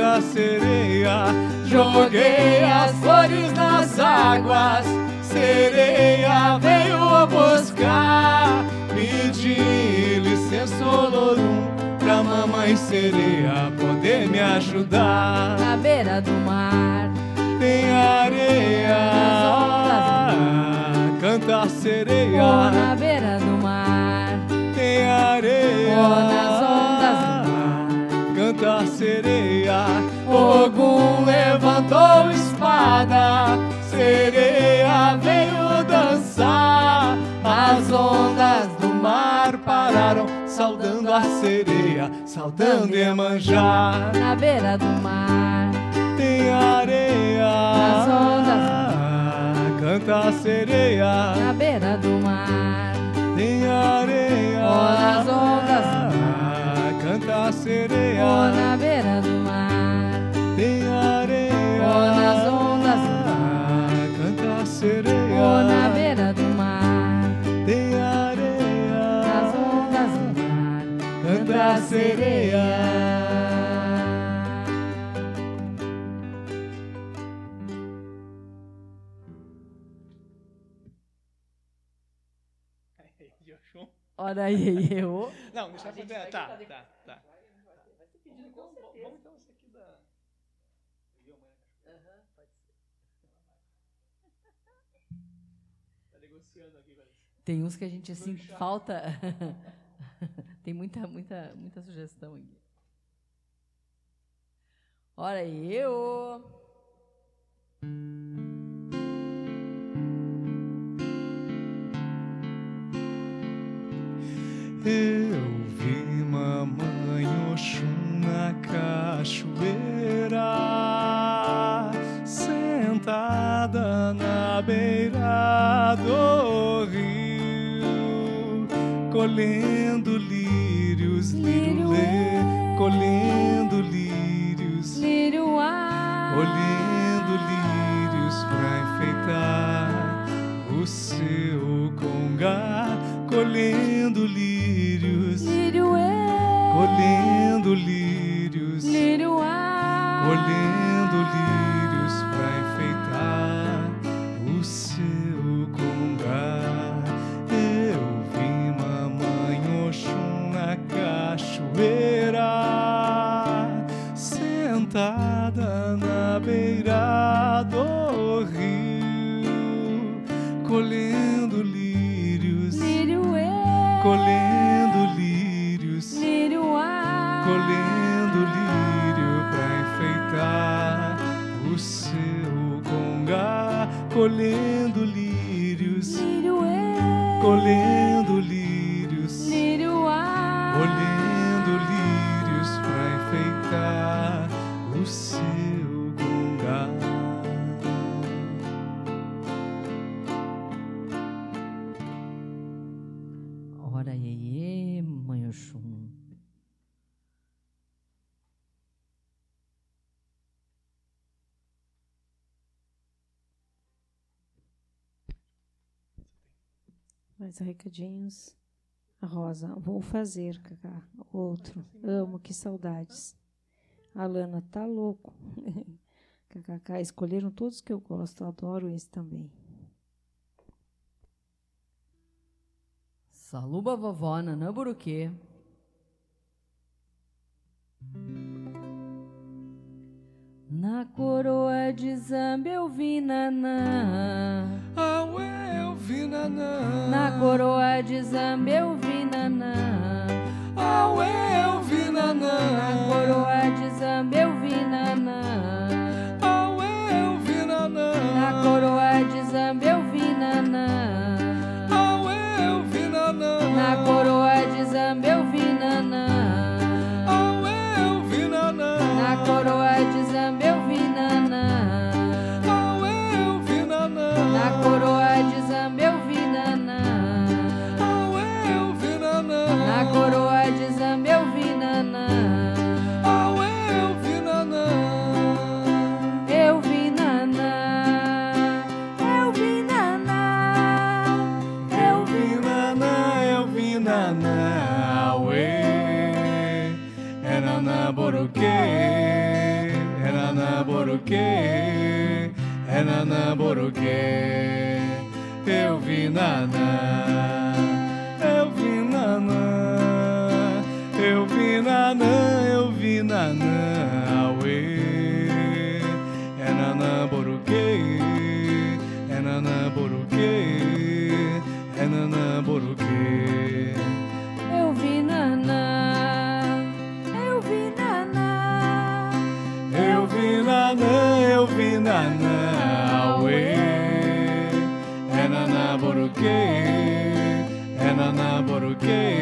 [SPEAKER 1] A sereia. Joguei as flores nas águas, sereia veio buscar. Pedi licença, olorum, pra mamãe sereia poder me ajudar.
[SPEAKER 2] Na beira do mar.
[SPEAKER 1] Tem areia, canta a sereia.
[SPEAKER 2] na beira do mar.
[SPEAKER 1] Tem areia,
[SPEAKER 2] Ou
[SPEAKER 1] canta a sereia. Ogum levantou espada, sereia veio dançar. As ondas do mar pararam, saudando a sereia, saudando Emanjá.
[SPEAKER 2] Na beira do mar.
[SPEAKER 1] Tem areia,
[SPEAKER 2] Nas ondas.
[SPEAKER 1] canta a sereia.
[SPEAKER 2] Na beira do mar.
[SPEAKER 1] Tem areia,
[SPEAKER 2] Ou nas ondas.
[SPEAKER 1] Canta a sereia.
[SPEAKER 2] Ou na beira do mar.
[SPEAKER 1] Tem areia,
[SPEAKER 2] Ou nas ondas.
[SPEAKER 1] canta a sereia.
[SPEAKER 2] Ou na beira do mar.
[SPEAKER 1] Tem areia,
[SPEAKER 2] Nas ondas do mar.
[SPEAKER 1] canta a sereia.
[SPEAKER 2] Olha aí, eu.
[SPEAKER 1] Não, deixa eu Tá,
[SPEAKER 2] fazer-
[SPEAKER 1] tá, tá.
[SPEAKER 2] Tem uns que a gente assim falta. Tem muita, muita, muita sugestão aqui. Olha aí, eu.
[SPEAKER 1] Eu vi mamãe Oxum na cachoeira, sentada na beira do rio, colhendo lírios, lirulê, colhendo lírios,
[SPEAKER 2] Lírio ar.
[SPEAKER 1] colhendo lírios pra enfeitar o seu congá, colhendo lírios,
[SPEAKER 2] Lírio é.
[SPEAKER 1] colhendo lírios,
[SPEAKER 2] Lírio ar.
[SPEAKER 1] colhendo cachoeira, sentada na beira do rio, colhendo lírios,
[SPEAKER 2] Lírio é.
[SPEAKER 1] colhendo lírios.
[SPEAKER 2] Lírio ar.
[SPEAKER 1] colhendo lírio pra enfeitar o seu congá, colhendo lírios,
[SPEAKER 2] Lírio é.
[SPEAKER 1] colhendo lírios,
[SPEAKER 3] mais recadinhos? A Rosa, vou fazer, Cacá. Outro. Amo, que saudades. A Lana tá louco. KKK, escolheram todos que eu gosto, eu adoro esse também.
[SPEAKER 1] Saluba vovó Nanã Buruquê. Na coroa de Zamba eu vi nanã.
[SPEAKER 2] Ah, eu vi nanã.
[SPEAKER 1] Na coroa de Zamba eu vi nanã.
[SPEAKER 2] Ah, eu vi nanã.
[SPEAKER 1] Na coroa de Zamba eu vi nanã.
[SPEAKER 2] Ah, eu vi nanã.
[SPEAKER 1] Na coroa de Zamba eu vi nanã.
[SPEAKER 2] porque eu vi
[SPEAKER 1] na. gave.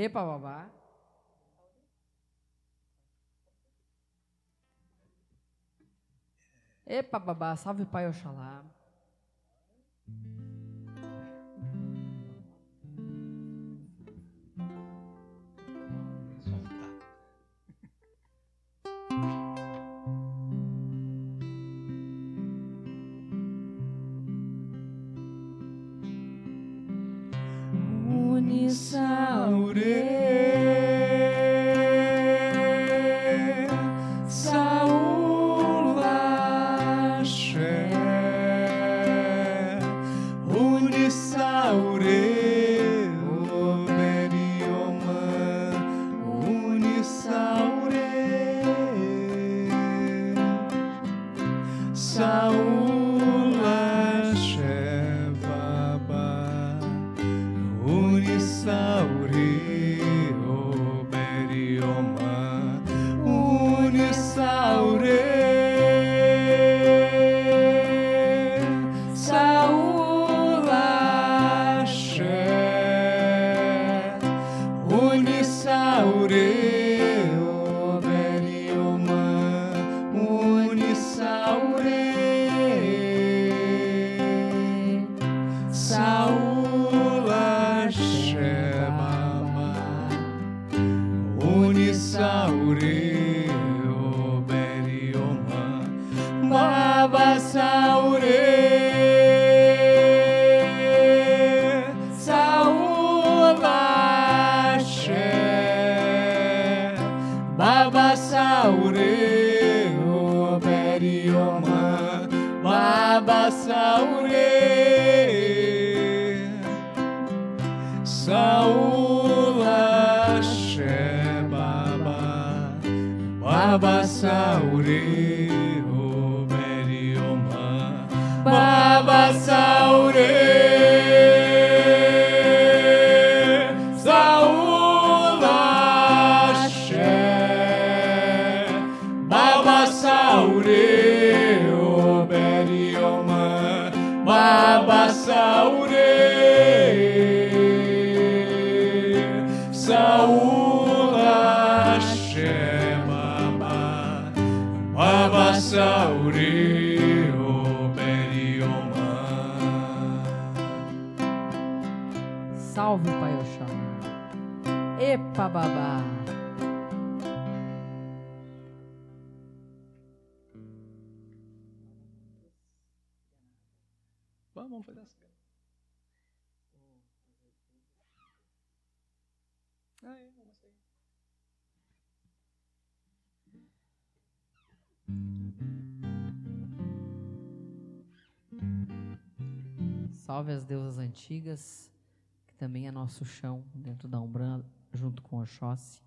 [SPEAKER 1] Epa, babá. Epa, babá, salve Pai Oxalá.
[SPEAKER 2] saurei. Que também é nosso chão dentro da Umbanda, junto com Oxóssi.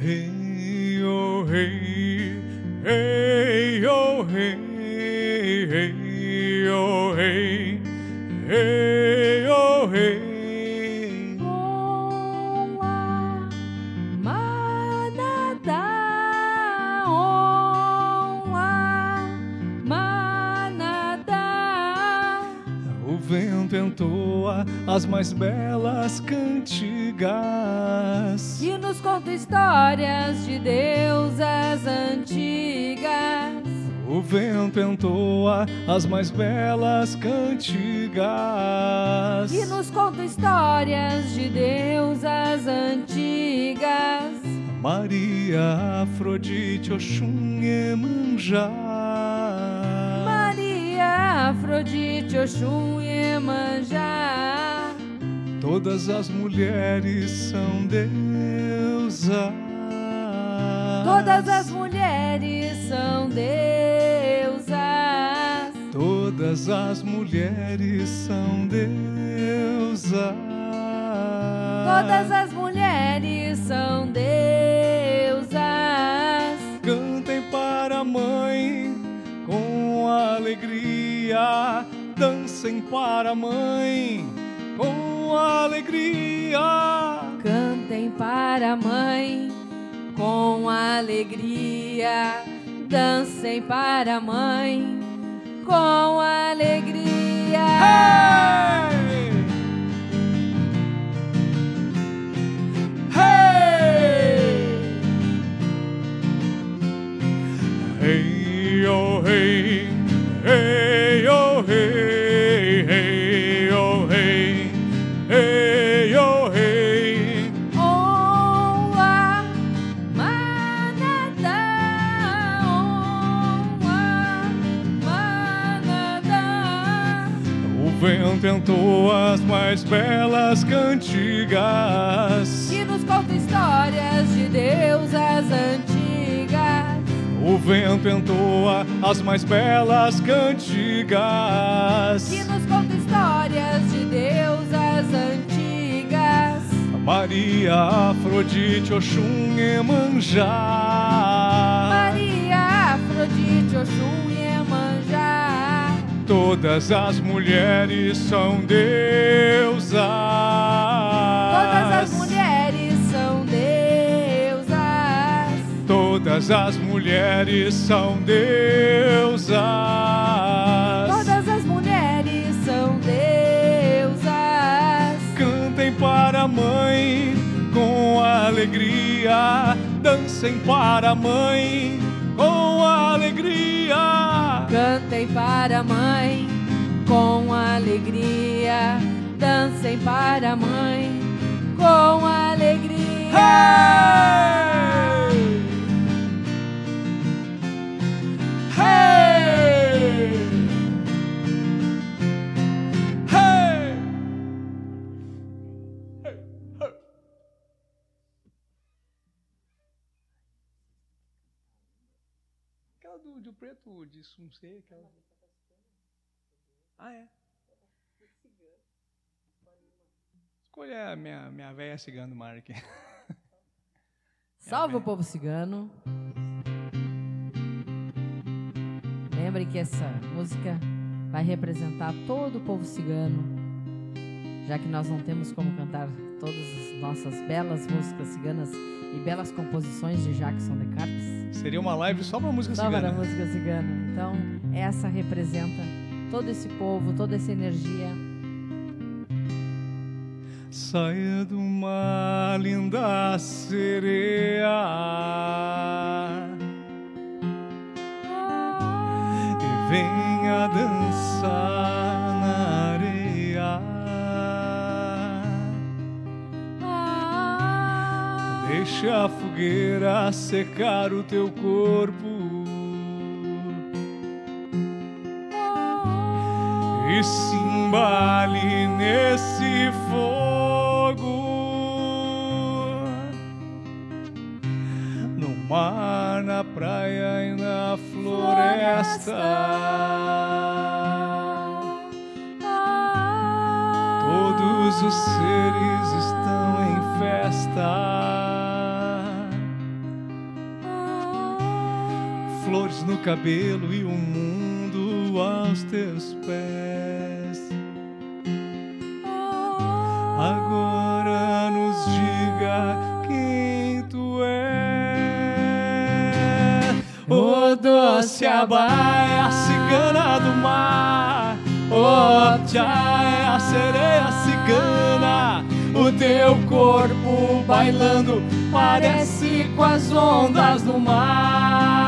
[SPEAKER 1] Hey, oh, hey, hey, oh, hey, hey, oh, hey, hey, as mais belas cantigas.
[SPEAKER 2] E nos conta histórias de deusas antigas.
[SPEAKER 1] O vento entoa as mais belas cantigas.
[SPEAKER 2] E nos conta histórias de deusas antigas.
[SPEAKER 1] Maria, Afrodite, Oxum, Iemanjá.
[SPEAKER 2] Maria, Afrodite, Oxum Emanjá.
[SPEAKER 1] Todas as mulheres são deusas.
[SPEAKER 2] Todas as mulheres são deusas.
[SPEAKER 1] Todas as mulheres são deusas.
[SPEAKER 2] Todas as mulheres são deusas.
[SPEAKER 1] Cantem para a mãe com alegria. Dancem para a mãe com alegria.
[SPEAKER 2] Cantem para a mãe com alegria. Dancem para a mãe com alegria.
[SPEAKER 1] Hey! Hey! Hey, oh, hey, oh, hey.
[SPEAKER 2] Oa, manada, oa, manada.
[SPEAKER 1] O vento entoa as mais belas cantigas.
[SPEAKER 2] Que nos conta histórias de deusas antigas.
[SPEAKER 1] O vento entoa as mais belas cantigas.
[SPEAKER 2] Que nos conta histórias de deusas antigas.
[SPEAKER 1] Maria, Afrodite, Oxum, Iemanjá.
[SPEAKER 2] Maria, Afrodite, Oxum e Emanjá.
[SPEAKER 1] Todas as mulheres são deusas.
[SPEAKER 2] Todas as mulheres são deusas.
[SPEAKER 1] Todas as mulheres são deusas. Para a mãe com alegria. Dancem para a mãe com alegria.
[SPEAKER 2] Cantem para a mãe com alegria. Dancem para a mãe com alegria.
[SPEAKER 1] Hey! Preto de Sumsei, aquela. Ah, é? Escolha a minha, minha velha cigana do Mark.
[SPEAKER 2] Salve o povo cigano. Lembre que essa música vai representar todo o povo cigano, já que nós não temos como cantar todas as nossas belas músicas ciganas e belas composições de Jackson de Carpes.
[SPEAKER 1] Seria uma live só pra música
[SPEAKER 2] Só
[SPEAKER 1] cigana.
[SPEAKER 2] para a música cigana. Então, essa representa todo esse povo, toda essa energia.
[SPEAKER 1] Saia do mar, linda sereia, e venha dançar Deixa a fogueira secar o teu corpo. E se embale nesse fogo. No mar, na praia e na floresta. Todos os seres estão em festa. Flores no cabelo e o mundo aos teus pés. Agora nos diga quem tu és. O doce abaia, cigana do mar. Oh, tchai, a sereia cigana. O teu corpo bailando parece com as ondas do mar.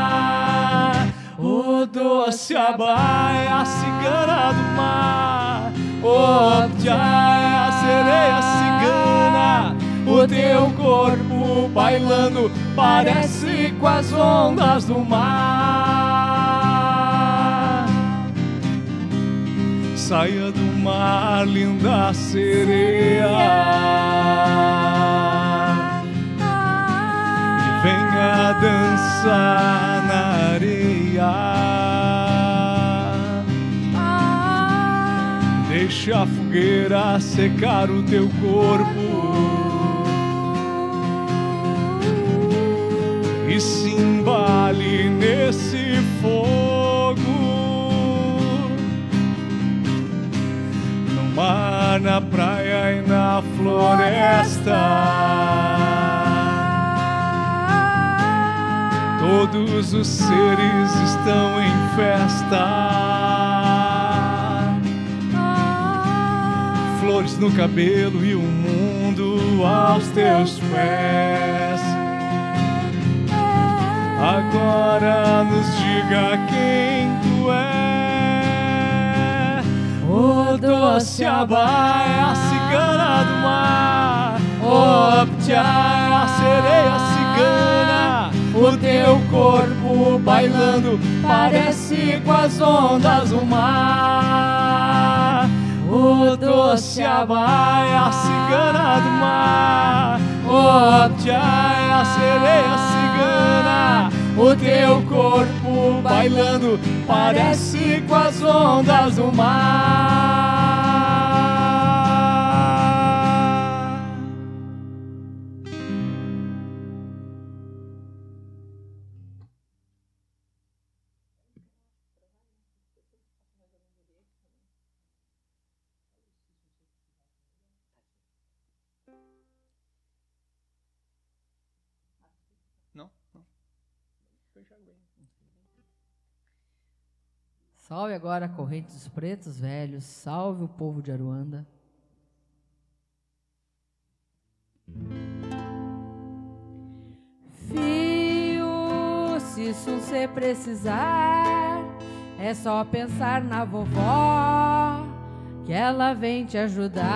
[SPEAKER 1] Doce abaia, a cigana do mar. Oh, tchai, a sereia cigana. O teu corpo bailando parece com as ondas do mar. Saia do mar, linda sereia. E venha dançar na areia. Deixa a fogueira secar o teu corpo. E se embale nesse fogo. No mar, na praia e na floresta. Todos os seres estão em festa. Flores no cabelo e o mundo aos teus pés. Agora nos diga quem tu é. O doce abaia, a cigana do mar. O ptchai, a sereia cigana. O teu corpo bailando parece com as ondas do mar. O doce abaia, a cigana do mar. O ptchai, a sereia cigana. O teu corpo bailando parece com as ondas do mar.
[SPEAKER 2] Salve agora a corrente dos pretos velhos, salve o povo de Aruanda. Fio, se você precisar, é só pensar na vovó, que ela vem te ajudar.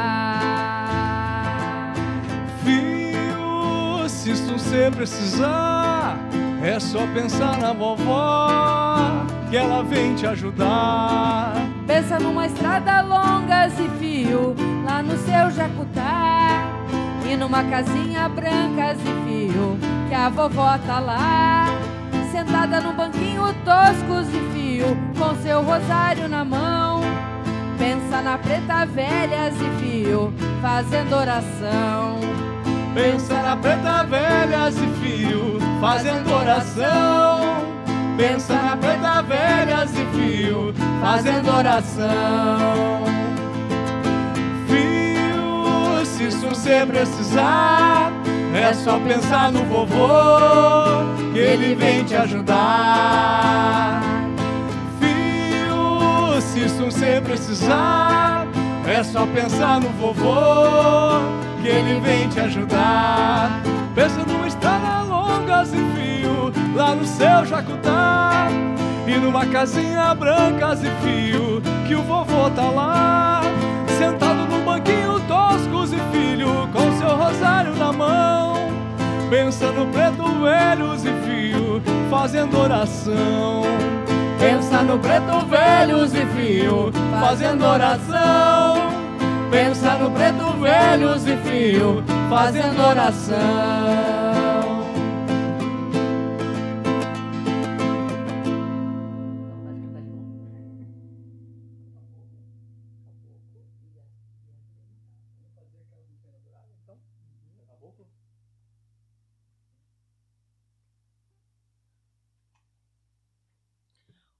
[SPEAKER 1] Filho, se isso você precisar, é só pensar na vovó, que ela vem te ajudar.
[SPEAKER 2] Pensa numa estrada longa e fio, lá no seu Jacutá. E numa casinha branca e fio, que a vovó tá lá. Sentada num banquinho tosco e fio, com seu rosário na mão. Pensa na preta velha e fio, fazendo oração.
[SPEAKER 1] Pensa na preta velha e fio, fazendo oração. Pensa na preta velha e fio, fazendo oração. Fio, se isso você precisar, é só pensar no vovô, que ele vem te ajudar. isso se precisar, é só pensar no vovô, que ele vem te ajudar. Pensa numa estrada longas e fio, lá no seu Jacutá. E numa casinha brancas e fio, que o vovô tá lá, sentado num banquinho toscos e filho, com seu rosário na mão. Pensa no preto velhos e fio, fazendo oração. Pensa no preto velhos e fio, fazendo oração. Pensa no preto velhos e fio, fazendo oração.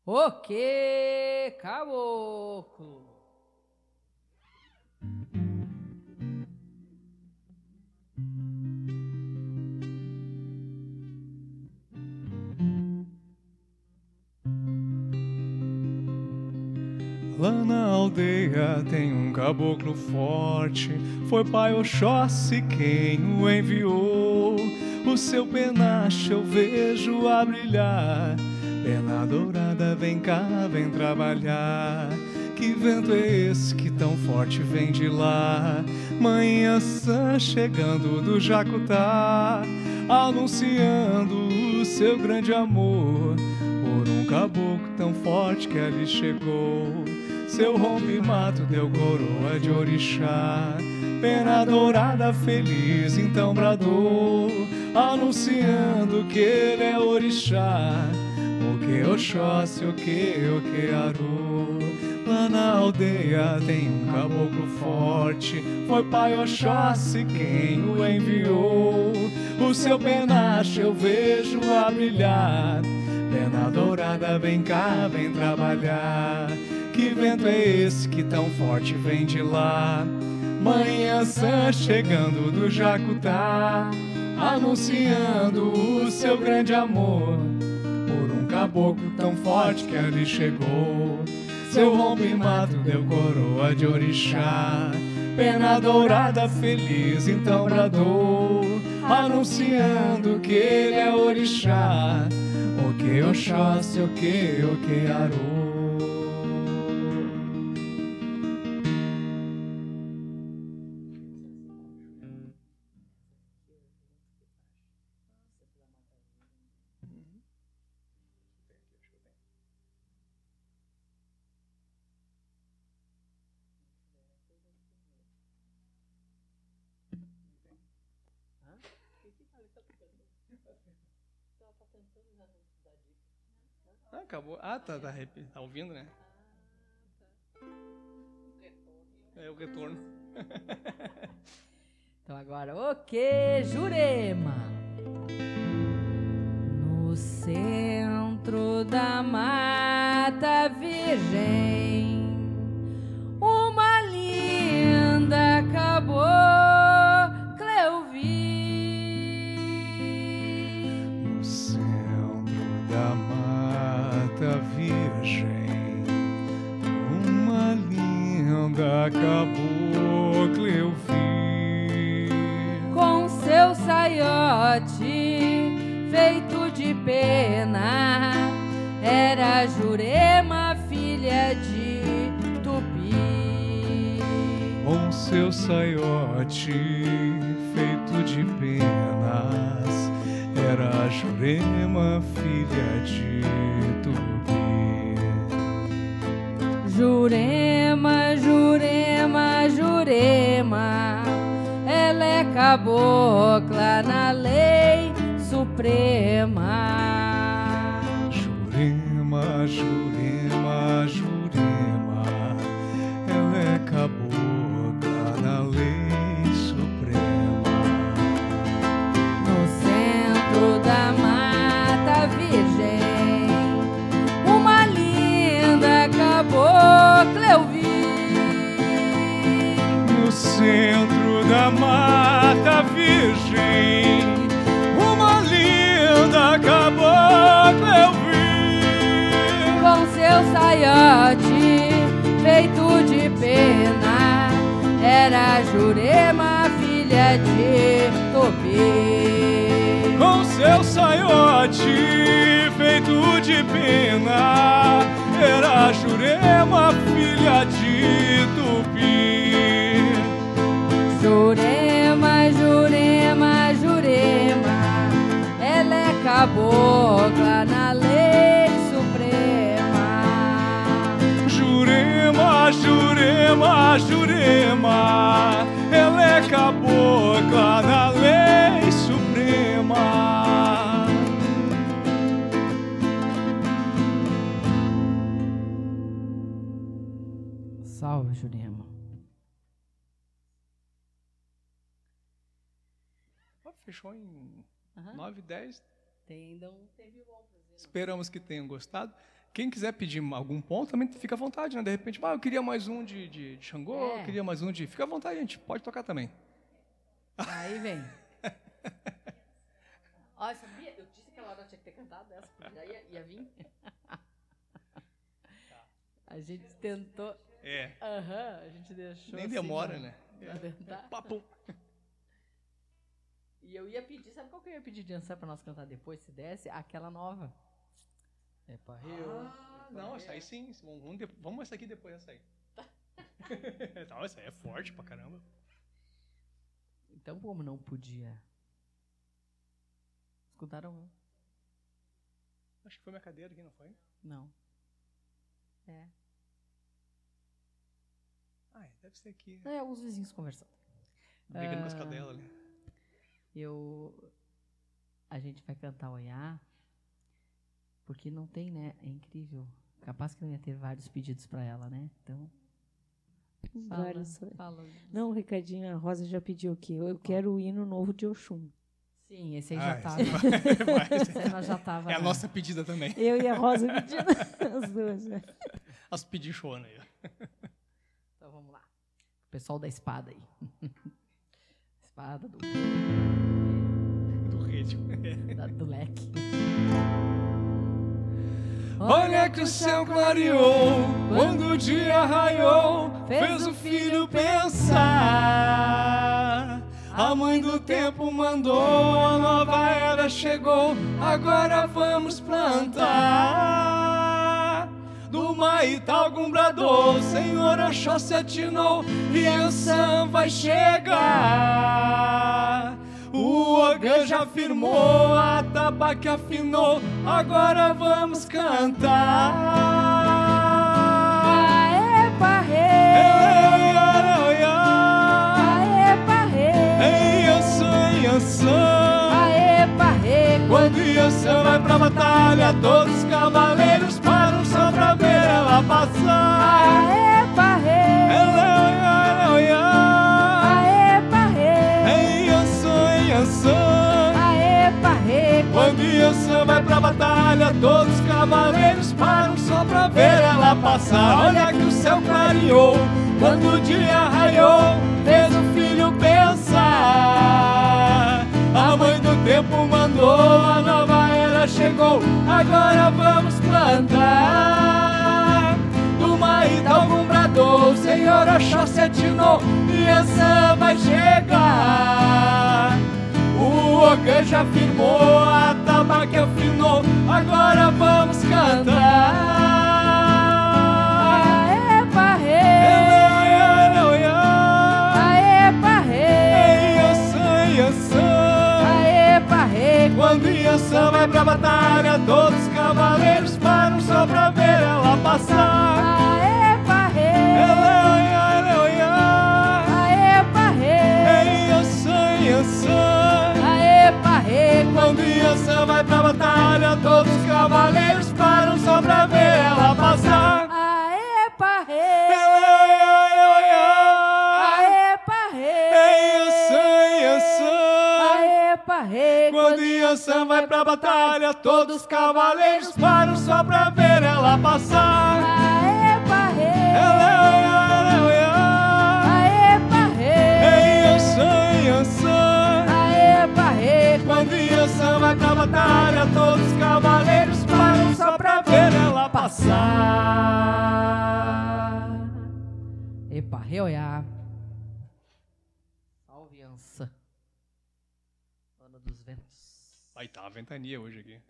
[SPEAKER 2] O que, caboclo?
[SPEAKER 1] Lá na aldeia tem um caboclo forte, foi pai Oxóssi quem o enviou. O seu penacho eu vejo a brilhar Pena dourada, vem cá, vem trabalhar. Que vento é esse que tão forte vem de lá? Manhã sã chegando do Jacutá, anunciando o seu grande amor. Por um caboclo tão forte que ali chegou. Seu rompe-mato deu coroa de orixá. Pena dourada, feliz, então bradou, anunciando que ele é orixá que Oxóssi, o que o que Aru. Lá na aldeia tem um caboclo forte, foi pai Oxóssi quem o enviou. O seu penacho eu vejo a brilhar, pena dourada, vem cá, vem trabalhar. Que vento é esse que tão forte vem de lá? Manhã sã chegando do Jacutá, anunciando o seu grande amor caboclo tão forte que ali chegou. Seu rompe-mato deu coroa de orixá, pena dourada feliz então bradou, anunciando que ele é orixá. O que Oxóssi, o que, o que Aru. Acabou. Ah, tá, tá, tá ouvindo, né? É o retorno.
[SPEAKER 2] então agora, o que, Jurema? No centro da mata virgem,
[SPEAKER 1] da cabocla eu vi.
[SPEAKER 2] Com seu saiote feito de pena era Jurema filha de Tupi.
[SPEAKER 1] Com seu saiote feito de penas era Jurema filha de Tupi.
[SPEAKER 2] Jurema, Jurema, ela é cabocla na lei suprema.
[SPEAKER 1] Jurema, Jurema,
[SPEAKER 2] virgem, uma linda cabocla
[SPEAKER 1] eu vi.
[SPEAKER 2] Com seu saiote feito de pena. Era Jurema, filha de Tobi.
[SPEAKER 1] Com seu saiote feito de pena, era Jurema, filha
[SPEAKER 2] cabocla na lei suprema.
[SPEAKER 1] Jurema, Jurema, Jurema, ela é cabocla na lei suprema.
[SPEAKER 2] Salve, Jurema.
[SPEAKER 1] Fechou em
[SPEAKER 2] Aham.
[SPEAKER 1] 9, 10.
[SPEAKER 2] Pra fazer.
[SPEAKER 1] Esperamos que tenham gostado. Quem quiser pedir algum ponto, também fica à vontade, né? De repente, ah, eu queria mais um de, de, de Xangô,
[SPEAKER 2] É.
[SPEAKER 1] eu queria mais um de. Fica à vontade, gente. Pode tocar também.
[SPEAKER 2] Aí vem. Olha, sabia? Eu disse que ela não tinha que ter cantado essa, porque já ia, ia vir. A gente tentou.
[SPEAKER 1] É.
[SPEAKER 2] Aham, a gente deixou.
[SPEAKER 1] Nem
[SPEAKER 2] assim,
[SPEAKER 1] demora, né?
[SPEAKER 2] tentar.
[SPEAKER 1] Papo.
[SPEAKER 2] E eu ia pedir, sabe qual que eu ia pedir de dançar pra nós cantar depois, se desse? Aquela nova. É eu.
[SPEAKER 1] Ah, não, essa aí sim. Vamos, vamos, essa aqui depois dessa aí. não, essa aí é forte pra caramba.
[SPEAKER 2] Então, como não podia? Escutaram? não?
[SPEAKER 1] Acho que foi minha cadeira aqui, não foi?
[SPEAKER 2] Não. É.
[SPEAKER 1] Ah, é, deve ser aqui.
[SPEAKER 2] É, os vizinhos conversando.
[SPEAKER 1] Brigando com as
[SPEAKER 2] Ah.
[SPEAKER 1] cadelas ali.
[SPEAKER 2] Eu. A gente vai cantar Oiá, porque não tem, né? É incrível. Capaz que não ia ter vários pedidos pra ela, né? Então. Fala,
[SPEAKER 3] Vários.
[SPEAKER 2] fala.
[SPEAKER 3] Não, Ricardinho, a Rosa já pediu aqui. Eu quero o hino novo de Oxum.
[SPEAKER 2] Sim, esse aí
[SPEAKER 1] Ah,
[SPEAKER 2] já nós já tava.
[SPEAKER 1] É a
[SPEAKER 2] na-
[SPEAKER 1] nossa pedida também.
[SPEAKER 3] Eu e a Rosa pedindo as duas. né?
[SPEAKER 1] As pedichonas aí. ó.
[SPEAKER 2] Então vamos lá. O pessoal da espada aí. espada do,
[SPEAKER 1] Do ritmo.
[SPEAKER 2] da- do leque.
[SPEAKER 1] Olha que o céu clareou quando o dia raiou, fez o filho pensar. A mãe do tempo mandou, a nova era chegou, agora vamos plantar. Maitá ao Gumbrador, Senhor Oxóssi atinou, e Ansan vai chegar. O Ogã já firmou, a tabaque afinou, agora vamos cantar.
[SPEAKER 2] Aê, parrê! Aê, parrê!
[SPEAKER 1] Ei, Ansan, Ansan.
[SPEAKER 2] Aê!
[SPEAKER 1] Quando Yansan vai pra batalha, todos os cavaleiros pra ver ela passar.
[SPEAKER 2] Aê, parré!
[SPEAKER 1] Ela, ela, ela,
[SPEAKER 2] Aê, parré!
[SPEAKER 1] Ei, Yansan, Yansan.
[SPEAKER 2] Aê, parré!
[SPEAKER 1] Quando Yansan vai pra batalha, todos os cavaleiros param só pra ver ela passar. Olha que o céu clareou, quando o dia raiou, fez o filho pensar. A mãe do tempo mandou, a nova era chegou, agora vamos plantar. O Senhor Oxóssi atinou, e essa vai chegar. O Ogã já firmou, a tabaque afinou, agora vamos cantar.
[SPEAKER 2] Aê, parré! Aê, parré! Aê, parré!
[SPEAKER 1] Quando Yansan vai pra batalha, todos os cavaleiros param só pra ver ela passar. Quando Yansan vai pra batalha, todos os cavaleiros param só pra ver ela passar.
[SPEAKER 2] Aê, parré! Aê, parré! Aê, parré!
[SPEAKER 1] Quando Yansan vai pra batalha, todos os cavaleiros param só pra ver ela passar.
[SPEAKER 2] Aê, parré! Aê,
[SPEAKER 1] Vai pra batalha, todos os cavaleiros param só pra ver ela passar.
[SPEAKER 2] Eparreoiá. Salve Ançã. Dona dos ventos.
[SPEAKER 4] Aí tá a ventania hoje aqui.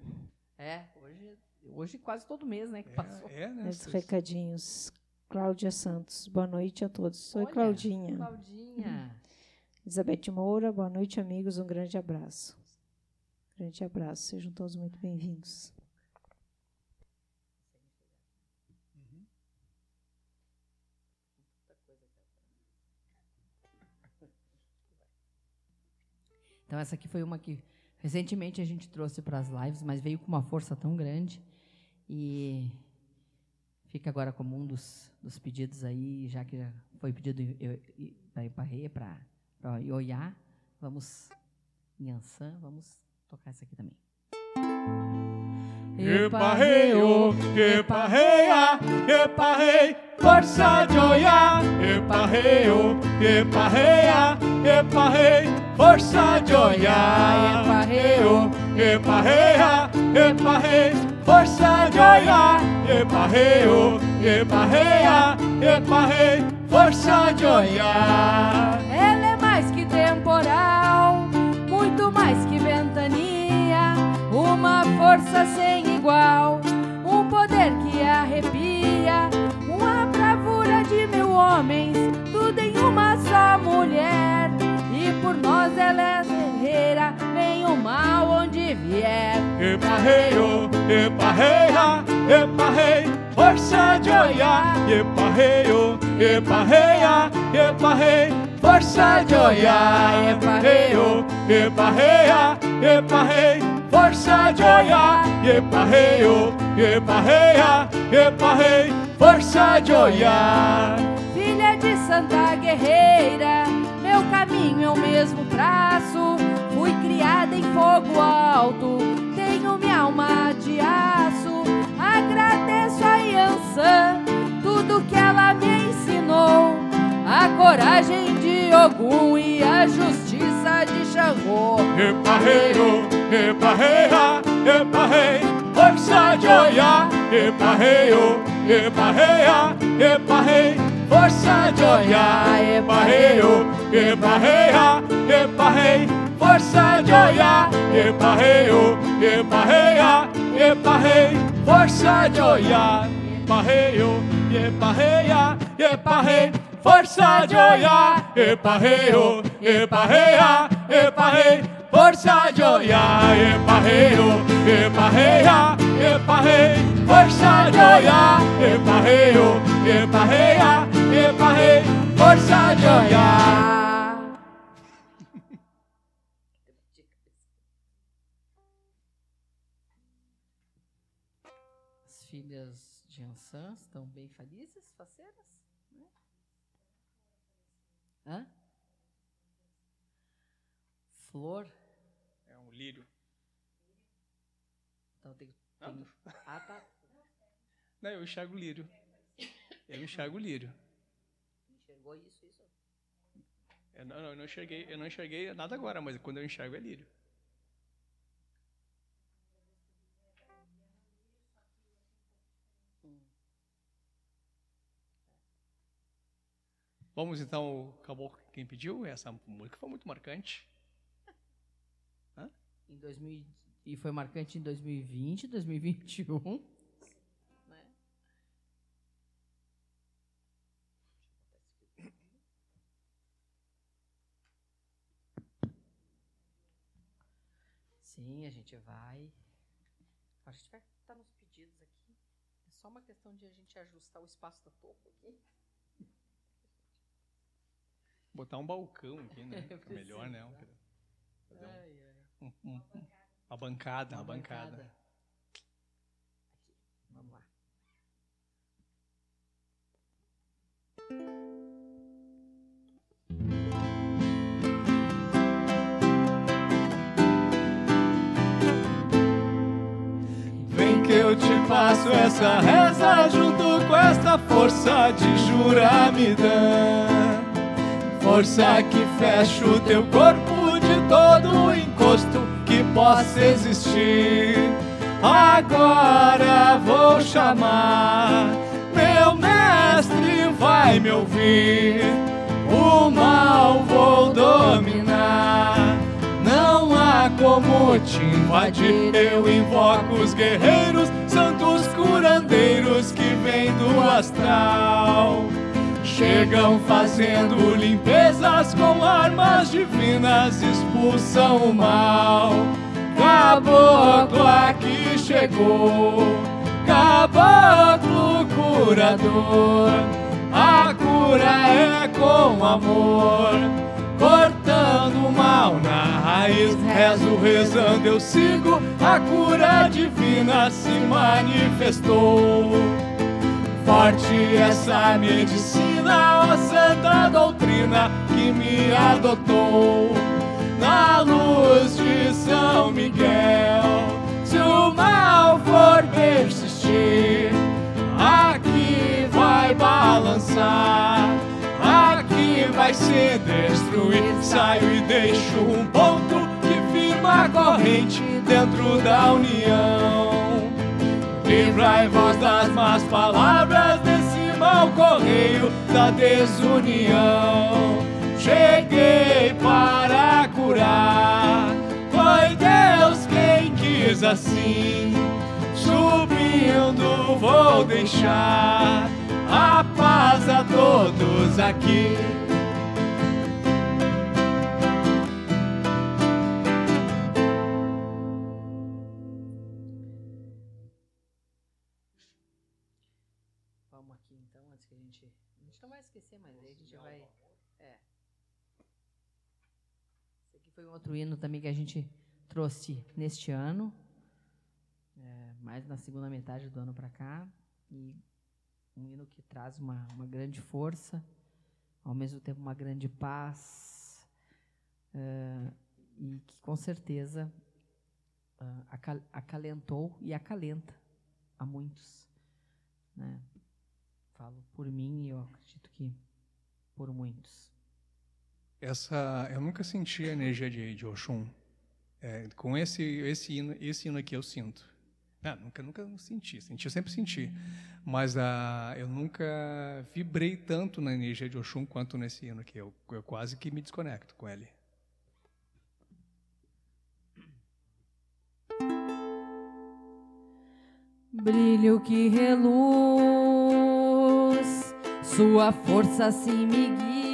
[SPEAKER 2] É, hoje, hoje quase todo mês, né, que passou.
[SPEAKER 4] É, é né?
[SPEAKER 3] Os recadinhos. Cláudia Santos, boa noite a todos. Oi,
[SPEAKER 2] Olha,
[SPEAKER 3] Claudinha.
[SPEAKER 2] Claudinha.
[SPEAKER 3] Elizabeth Moura, boa noite, amigos. Um grande abraço. Grande abraço. Sejam todos muito bem-vindos.
[SPEAKER 2] Então essa aqui foi uma que recentemente a gente trouxe para as lives, mas veio com uma força tão grande e fica agora como um dos, dos pedidos aí, já que já foi pedido para Iparreia, para Ioiá, vamos em Ançã, vamos tocar essa aqui também.
[SPEAKER 1] Eparreio, eparreia, eparrei, força de olhar. Eparreio, eparreia, eparrei, força de olhar. Eparreio, eparreia, eparrei, força de olhar. Eparreio, eparreia, eparrei, força de olhar.
[SPEAKER 5] Força sem igual, um poder que arrepia, uma bravura de mil homens, tudo em uma só mulher. E por nós ela é guerreira, vem o mal onde vier.
[SPEAKER 1] Eparreio, eparreia, eparrei, força de olhar. Eparreio, eparreia, eparrei, força de olhar. Eparreio, eparreia, eparrei, força de olhar. Eparreio, eparreia, eparrei, força de olhar.
[SPEAKER 5] Filha de santa guerreira, meu caminho é o mesmo traço. Fui criada em fogo alto, tenho minha alma de aço. Agradeço a Yansan, tudo que ela me ensinou. A coragem de Ogum e a justiça de Xangô.
[SPEAKER 1] Eparreio, eparreia, eparrei, força de olhar. Eparreio, eparreia, eparrei, força de olhar. Eparreio, eparreia, eparrei, força de olhar. Eparreio, eparreia, eparrei, força de olhar. Eparreio, eparreia, eparrei, força de olhar. Eparreio, eparreia, eparrei, força de olhar. Eparreio, eparreia, eparrei, força de olhar. Eparreio, eparreia, eparrei, força de olhar.
[SPEAKER 2] As filhas de Ançã estão bem felizes, faceiras? né? Hã? Flor?
[SPEAKER 4] É um lírio.
[SPEAKER 2] Então tem, tem... Ah, tá.
[SPEAKER 4] Não, eu enxergo lírio. Eu enxergo lírio.
[SPEAKER 2] Enxergou isso, isso?
[SPEAKER 4] Eu não, eu não enxerguei, eu não enxerguei nada agora, mas quando eu enxergo é lírio. Vamos então, acabou quem pediu? Essa música foi muito marcante.
[SPEAKER 2] Em 2000, e foi marcante em 2020, 2021. Né? Sim, a gente vai. A gente vai estar nos pedidos aqui. É só uma questão de a gente ajustar o espaço da topo aqui.
[SPEAKER 4] Botar um balcão aqui, né?
[SPEAKER 2] É,
[SPEAKER 4] Fica melhor, né?
[SPEAKER 2] precisa.
[SPEAKER 4] Fazer um-
[SPEAKER 2] Ai, ai.
[SPEAKER 4] um- um- uma bancada, uma, bancada.
[SPEAKER 2] Aqui. Vamos lá.
[SPEAKER 1] Vem que eu te passo essa reza junto com esta força de juramidã. Força que fecha o teu corpo de todo encosto que possa existir. Agora vou chamar meu mestre, vai me ouvir, o mal vou dominar. Não há como te invadir. Eu invoco os guerreiros, santos curandeiros que vêm do astral. Chegam fazendo limpezas com armas divinas, expulsam o mal. Caboclo aqui chegou, caboclo curador. A cura é com amor, cortando o mal na raiz. Rezo, rezando, eu sigo, a cura divina se manifestou. Forte essa medicina, ó santa doutrina que me adotou. Na luz de São Miguel, se o mal for persistir, aqui vai balançar, aqui vai se destruir. Saio e deixo um ponto que firma a corrente dentro da união. Livrai vós das más palavras mau correio da desunião. Cheguei para curar, foi Deus quem quis assim. Subindo vou deixar a paz a todos aqui.
[SPEAKER 6] Foi um outro hino também que a gente trouxe neste ano. É, mais na segunda metade do ano para cá. E um hino que traz uma, uma grande força, ao mesmo tempo uma grande paz. é, e que com certeza acal- acalentou e acalenta a muitos. Né? Falo por mim e eu acredito que por muitos.
[SPEAKER 7] Essa, eu nunca senti a energia de, de Oxum. É, com esse, esse, hino, esse hino aqui eu sinto. Não, nunca, nunca senti. Senti, eu sempre senti. Mas ah, eu nunca vibrei tanto na energia de Oxum quanto nesse hino aqui. Eu, eu quase que me desconecto com ele.
[SPEAKER 2] Brilho que reluz, sua força assim me guia.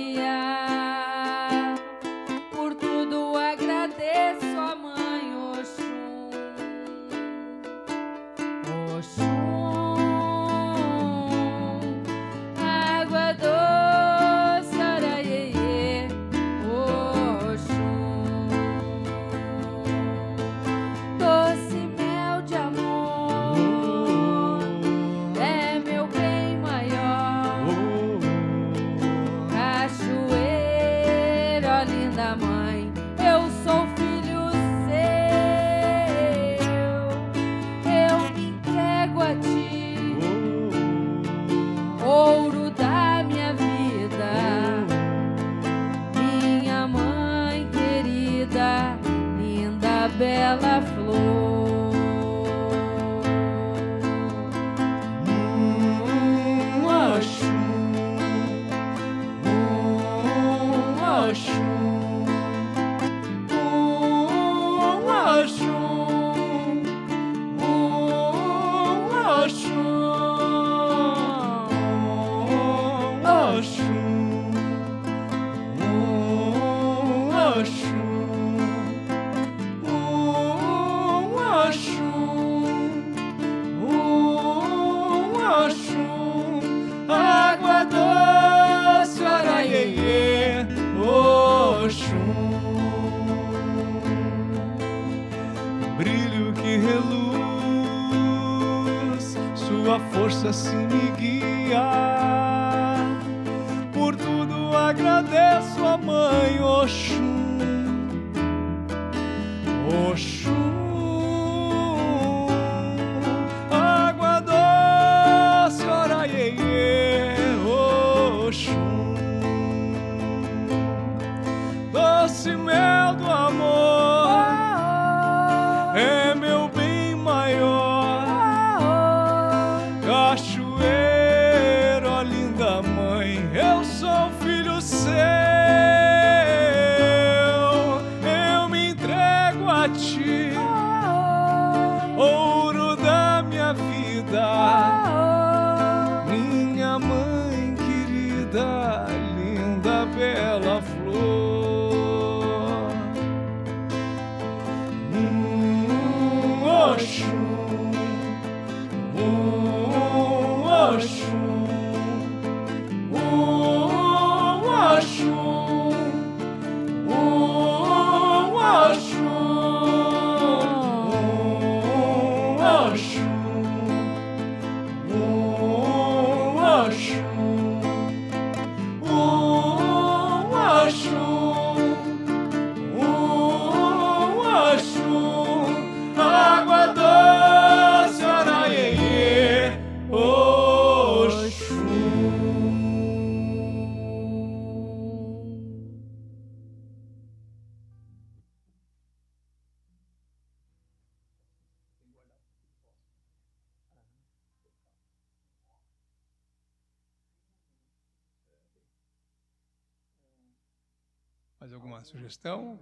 [SPEAKER 1] Sugestão?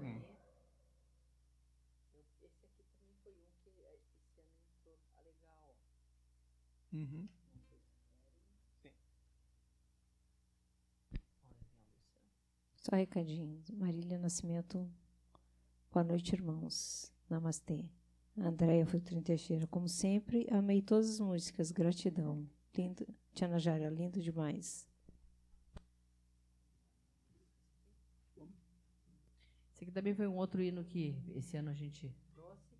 [SPEAKER 1] Uhum.
[SPEAKER 3] Só recadinho. Marília Nascimento. Boa noite, irmãos. Namastê. Andréia Futrin Teixeira. Como sempre, amei todas as músicas. Gratidão. Lindo. Tia Najara, lindo demais.
[SPEAKER 2] Aqui também foi um outro hino que esse ano a gente trouxe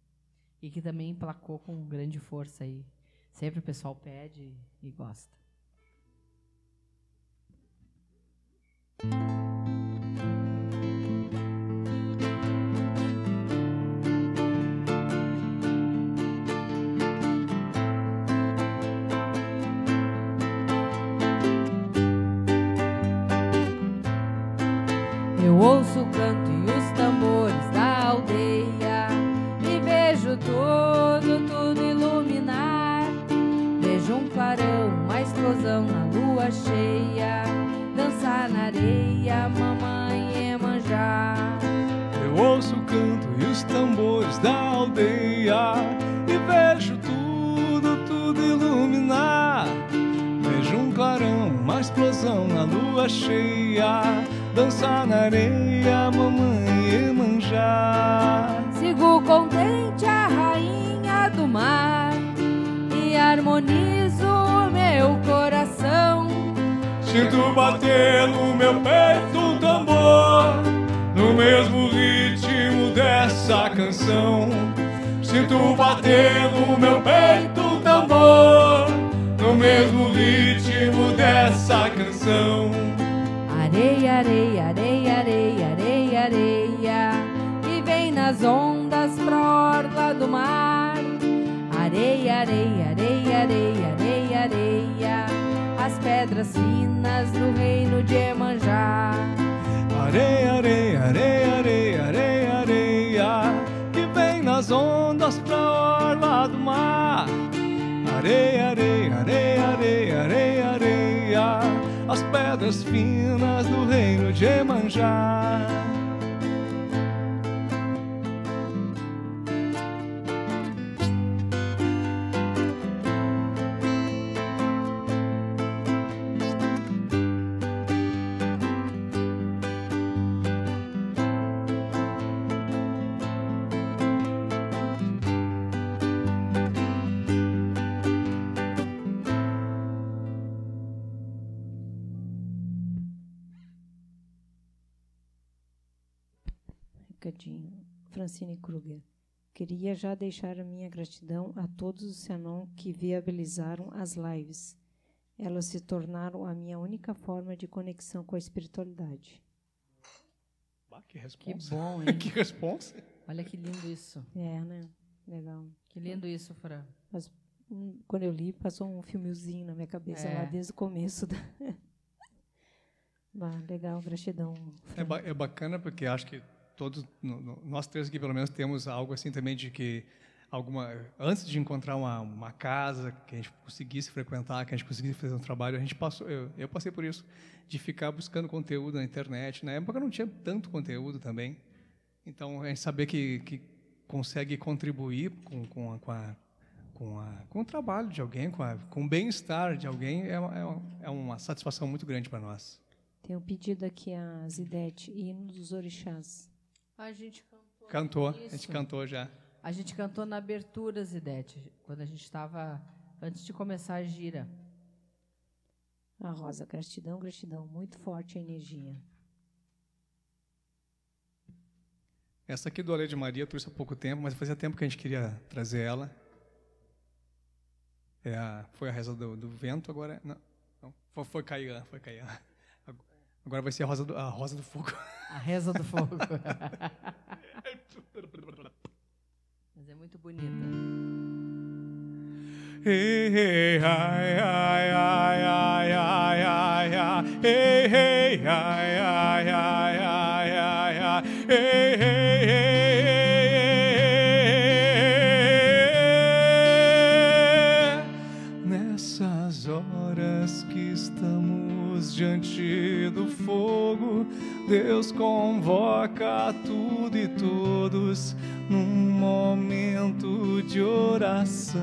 [SPEAKER 2] e que também emplacou com grande força aí. Sempre o pessoal pede e gosta.
[SPEAKER 3] Recadinho. Francine Kruger. Queria já deixar a minha gratidão a todos os Senon que viabilizaram as lives. Elas se tornaram a minha única forma de conexão com a espiritualidade.
[SPEAKER 1] Bah, que
[SPEAKER 2] Que
[SPEAKER 1] responsa.
[SPEAKER 2] bom, hein?
[SPEAKER 1] que responsa.
[SPEAKER 2] Olha que lindo isso.
[SPEAKER 3] É, né? Legal.
[SPEAKER 2] Que lindo isso, Fran.
[SPEAKER 3] Hum, Quando eu li, passou um filmezinho na minha cabeça
[SPEAKER 2] É.
[SPEAKER 3] lá desde o começo. Da... Bah, legal, gratidão.
[SPEAKER 1] É, ba- é bacana porque acho que todos, nós três aqui pelo menos temos algo assim também de que alguma antes de encontrar uma, uma casa que a gente conseguisse frequentar, que a gente conseguisse fazer um trabalho, a gente passou, eu, eu passei por isso, de ficar buscando conteúdo na internet. Na época não tinha tanto conteúdo também, então a gente saber que, que consegue contribuir com, com, a, com, a, com, a, com o trabalho de alguém, com, a, com o bem-estar de alguém é, uma- é é uma satisfação muito grande para nós.
[SPEAKER 3] Tem um pedido aqui a Zidete, hino dos orixás.
[SPEAKER 2] A gente cantou.
[SPEAKER 1] Cantou, a
[SPEAKER 2] Isso.
[SPEAKER 1] gente cantou já.
[SPEAKER 2] A gente cantou na abertura, Zidete, quando a gente estava antes de começar a gira.
[SPEAKER 3] A Rosa, gratidão, gratidão. Muito forte a energia.
[SPEAKER 1] Essa aqui do Alê de Maria eu trouxe há pouco tempo, mas fazia tempo que a gente queria trazer ela. É a- foi a reza do, do vento, agora. é- Não, não.
[SPEAKER 8] Foi, foi Caian, foi Caian. Agora vai ser a Rosa do, a rosa do Fogo.
[SPEAKER 2] A Reza do Fogo. Mas é muito bonita.
[SPEAKER 1] Hey, hey, ai, ai, ai, ai, ai, ai, ai. Hey, hey, ai, ai, ai, ai, ai, ai. Hey, hey, hey, hey. Deus convoca tudo e todos num momento de oração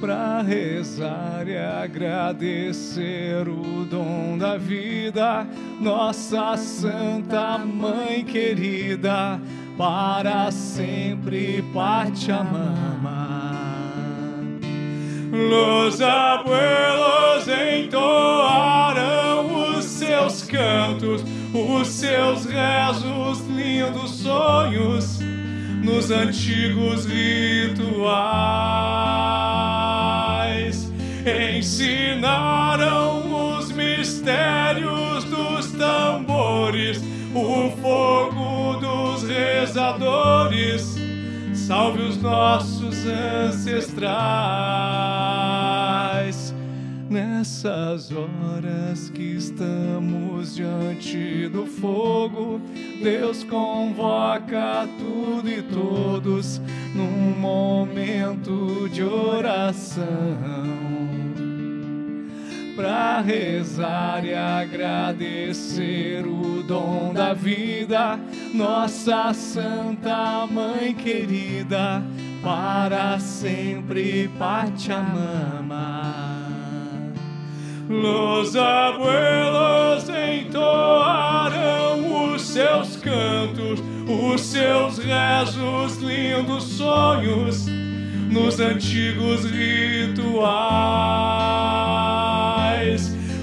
[SPEAKER 1] para rezar e agradecer o dom da vida, nossa Santa Mãe querida, para sempre Pachamama. Los abuelos entoaram seus cantos, os seus rezos, lindos sonhos nos antigos rituais. Ensinaram os mistérios dos tambores, o fogo dos rezadores. Salve os nossos ancestrais. Nessas horas que estamos diante do fogo, Deus convoca tudo e todos num momento de oração para rezar e agradecer o dom da vida, nossa Santa Mãe querida, para sempre Pachamama. Los abuelos entoaram os seus cantos, os seus rezos, lindos sonhos nos antigos rituais.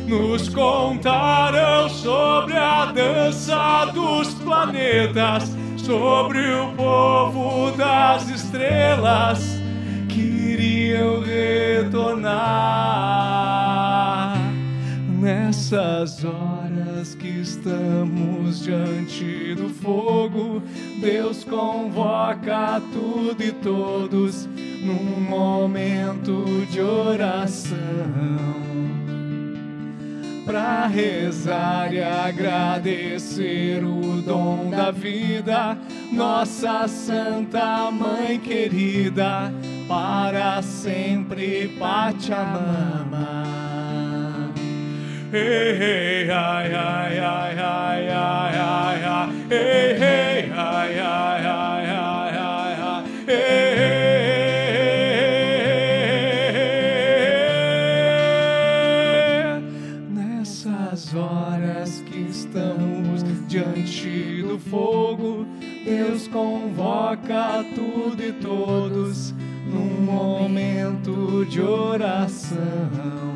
[SPEAKER 1] Nos contaram sobre a dança dos planetas, sobre o povo das estrelas que iriam retornar. Nessas horas que estamos diante do fogo, Deus convoca tudo e todos num momento de oração para rezar e agradecer o dom da vida, nossa Santa Mãe querida, para sempre Pachamama. Nessas horas que estamos diante do fogo, Deus convoca tudo e todos num momento de oração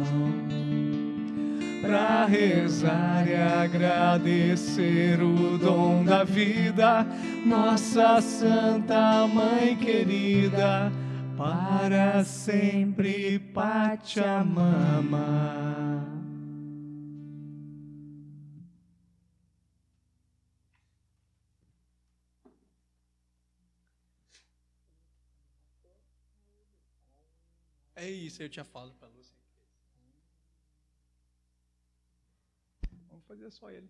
[SPEAKER 1] para rezar e agradecer o dom da vida, nossa Santa Mãe querida, para sempre Pachamama.
[SPEAKER 8] É isso, eu falado pra Lúcia. Fazer só ele.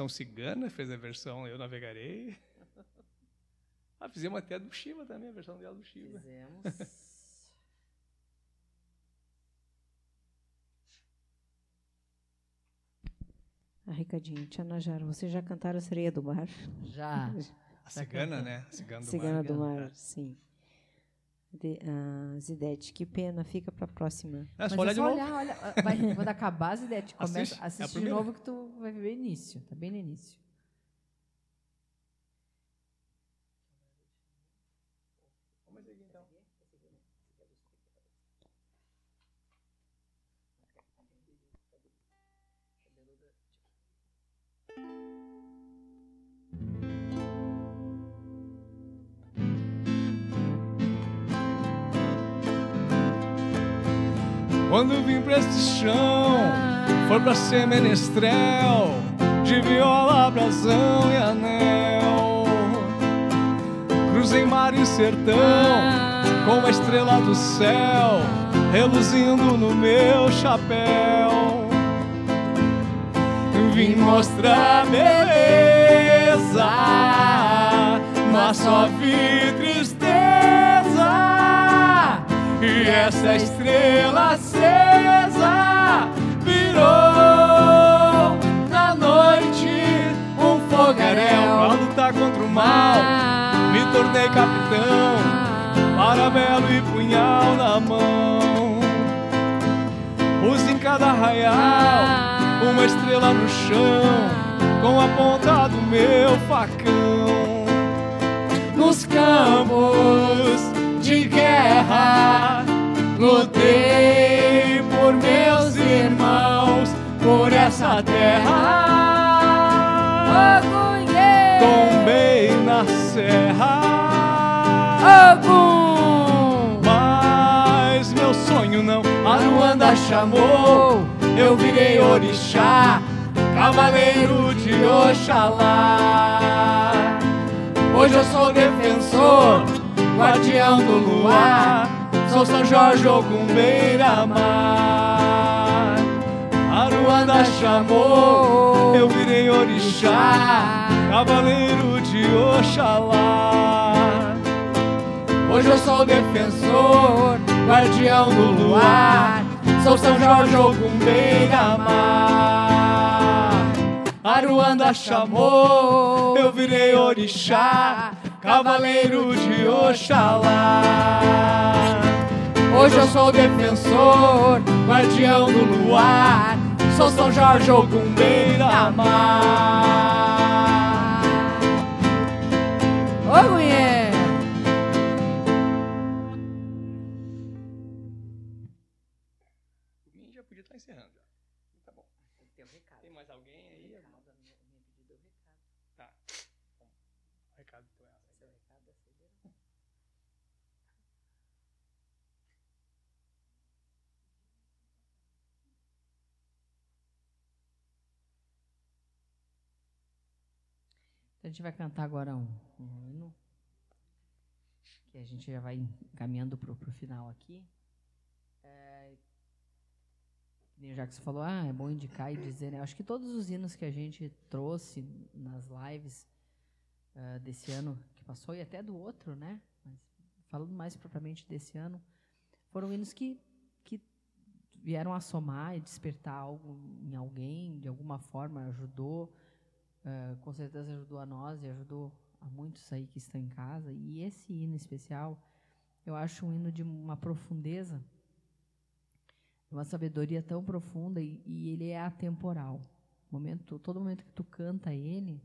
[SPEAKER 1] Versão cigana, fez a versão Eu Navegarei. Ah, fizemos até do Shiva também, a versão dela do Shiva.
[SPEAKER 2] Fizemos.
[SPEAKER 3] Ah, recadinho. Tia Najara, vocês já cantaram a Sereia do Mar?
[SPEAKER 2] Já.
[SPEAKER 1] A cigana, né? A cigana do
[SPEAKER 3] Cigana
[SPEAKER 1] mar.
[SPEAKER 3] do Mar, sim. De, ah, Zidete, que pena, fica para a próxima.
[SPEAKER 1] É só
[SPEAKER 2] Mas
[SPEAKER 1] olhar
[SPEAKER 2] é
[SPEAKER 1] de
[SPEAKER 2] só
[SPEAKER 1] novo.
[SPEAKER 2] olhar, olha. ah, Vai, quando acabar ideias, começa,
[SPEAKER 1] Assiste, é a
[SPEAKER 2] assiste de
[SPEAKER 1] primeira.
[SPEAKER 2] novo que tu vai ver no início. Tá bem no início.
[SPEAKER 1] Quando vim pra este chão, foi pra ser menestrel, de viola, brasão e anel. Cruzei mar e sertão, com uma estrela do céu, reluzindo no meu chapéu. Vim mostrar beleza, mas só vi tristeza. Essa estrela acesa virou na noite um fogaréu pra lutar contra o mal. Me tornei capitão, parabelo e punhal na mão. Pus em cada arraial uma estrela no chão, com a ponta do meu facão. Nos campos de guerra, lutei por meus irmãos, por essa terra. Tombei na serra. Mas meu sonho não, a Luanda chamou. Eu virei orixá, cavaleiro de Oxalá. Hoje eu sou defensor, guardião do luar. Sou São Jorge Ogum Beira-Mar. A chamou, eu virei orixá, cavaleiro de Oxalá. Hoje eu sou defensor, guardião do luar. Sou São Jorge Ogum Beira-Mar. Aruanda chamou, eu virei orixá, cavaleiro de Oxalá. Hoje eu sou defensor, guardião do luar. Sou São Jorge Ogum Beira-Mar.
[SPEAKER 9] Ô, mulher!
[SPEAKER 1] já podia estar encerrando já. Tá bom. Tem mais alguém aí? Tá. Bom, o recado então é
[SPEAKER 2] gente vai cantar agora um, um hino. Que a gente já vai caminhando para o final aqui. É, nem o Jacques falou, ah, é bom indicar e dizer, né? Acho que todos os hinos que a gente trouxe nas lives ah, desse ano que passou e até do outro, né? Mas falando mais propriamente desse ano, foram hinos que, que vieram a somar e despertar algo em alguém, de alguma forma, ajudou. Uh, com certeza ajudou a nós e ajudou a muitos aí que estão em casa. E esse hino especial, eu acho um hino de uma profundeza, uma sabedoria tão profunda e, e ele é atemporal. Momento, todo momento que tu canta ele,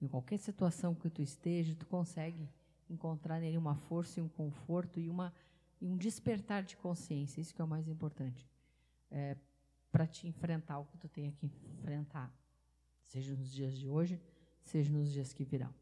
[SPEAKER 2] em qualquer situação que tu esteja, tu consegue encontrar nele uma força e um conforto e, uma, e um despertar de consciência. Isso que é o mais importante. É, para te enfrentar o que tu tenha que enfrentar seja nos dias de hoje, seja nos dias que virão.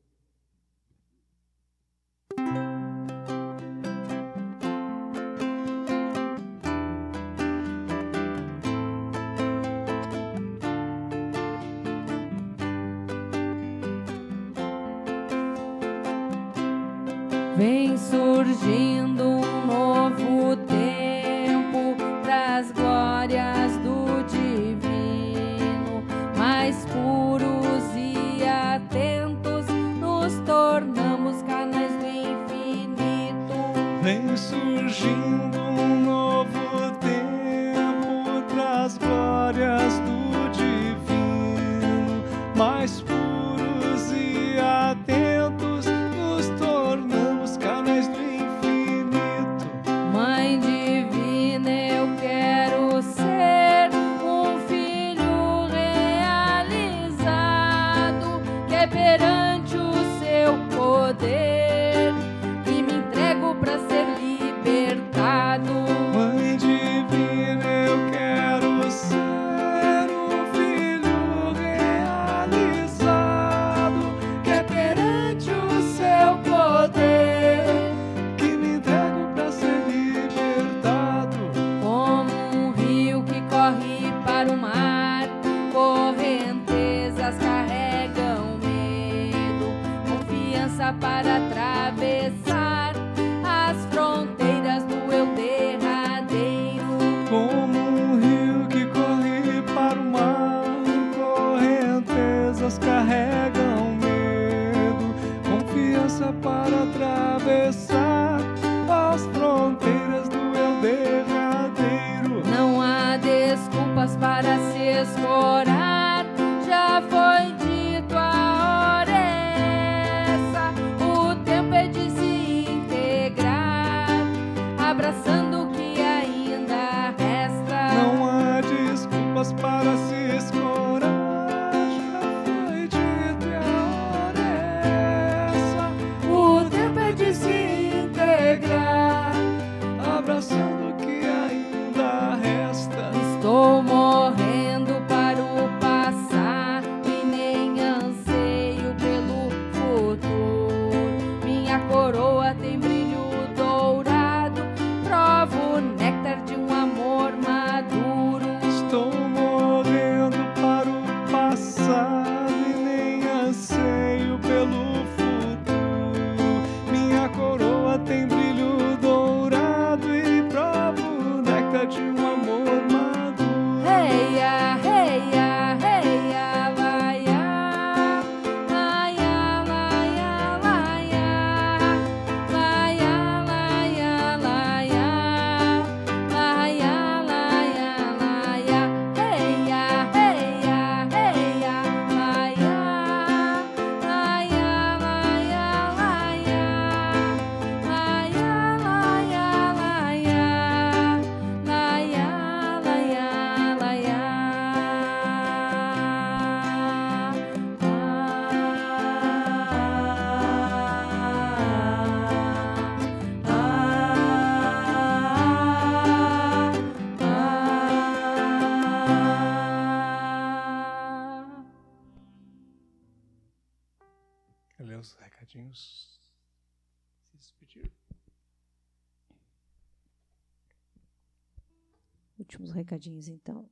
[SPEAKER 3] Recadinhos, então.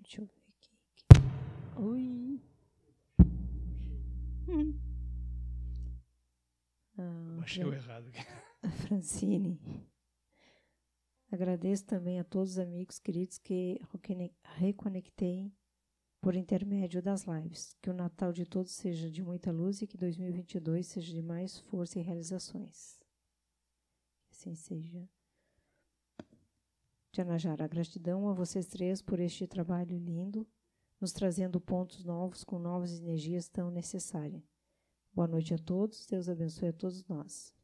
[SPEAKER 3] Deixa eu ver aqui. Oi. Hum.
[SPEAKER 1] Ah, Achei o errado aqui.
[SPEAKER 3] A Francine. Agradeço também a todos os amigos queridos que reconectei por intermédio das lives. Que o Natal de todos seja de muita luz e que 2022 seja de mais força e realizações. Assim seja. Janajara, gratidão a vocês três por este trabalho lindo, nos trazendo pontos novos com novas energias tão necessárias. Boa noite a todos, Deus abençoe a todos nós.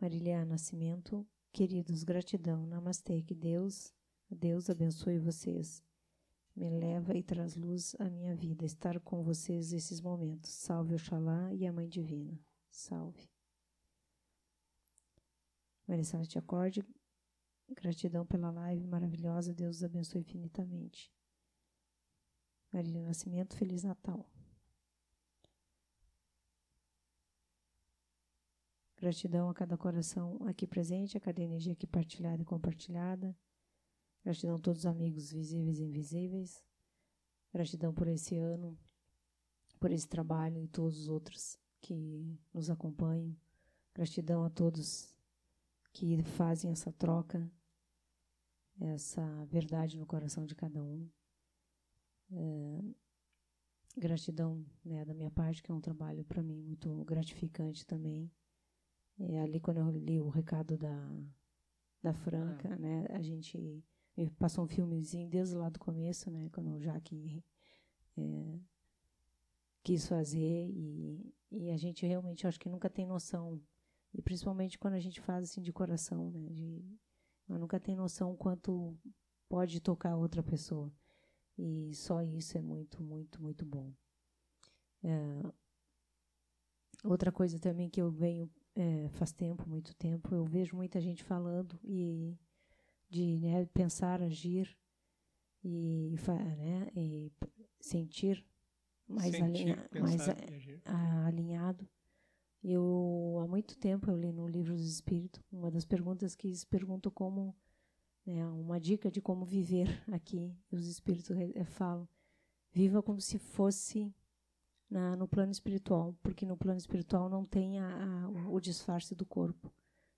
[SPEAKER 3] Marília Nascimento, queridos, gratidão, namastê, que Deus, Deus abençoe vocês. Me leva e traz luz à minha vida, estar com vocês nesses momentos. Salve Oxalá e a Mãe Divina. Salve. Maricela te acorde. Gratidão pela live maravilhosa. Deus os abençoe infinitamente. Marília Nascimento, Feliz Natal. Gratidão a cada coração aqui presente, a cada energia aqui partilhada e compartilhada. Gratidão a todos os amigos visíveis e invisíveis. Gratidão por esse ano, por esse trabalho e todos os outros que nos acompanham. Gratidão a todos que fazem essa troca, essa verdade no coração de cada um. É, gratidão né, da minha parte, que é um trabalho para mim muito gratificante também. É, ali quando eu li o recado da, da Franca,
[SPEAKER 2] Ah.
[SPEAKER 3] né, a gente passou um filmezinho desde lá do começo, né, quando o Jaque é, quis fazer e, e a gente realmente acho que nunca tem noção e principalmente quando a gente faz assim de coração, né, de, mas nunca tem noção quanto pode tocar outra pessoa e só isso é muito muito muito bom. É, outra coisa também que eu venho é, faz tempo, muito tempo, eu vejo muita gente falando e de né, pensar, agir e, né, e sentir mais,
[SPEAKER 1] Sentir,
[SPEAKER 3] alinha- mais a- alinhado. Eu há muito tempo eu li no livro dos Espíritos uma das perguntas que eles perguntam como né, uma dica de como viver aqui. Os Espíritos eh, falam: viva como se fosse na, no plano espiritual, porque no plano espiritual não tem a, a- o- disfarce do corpo.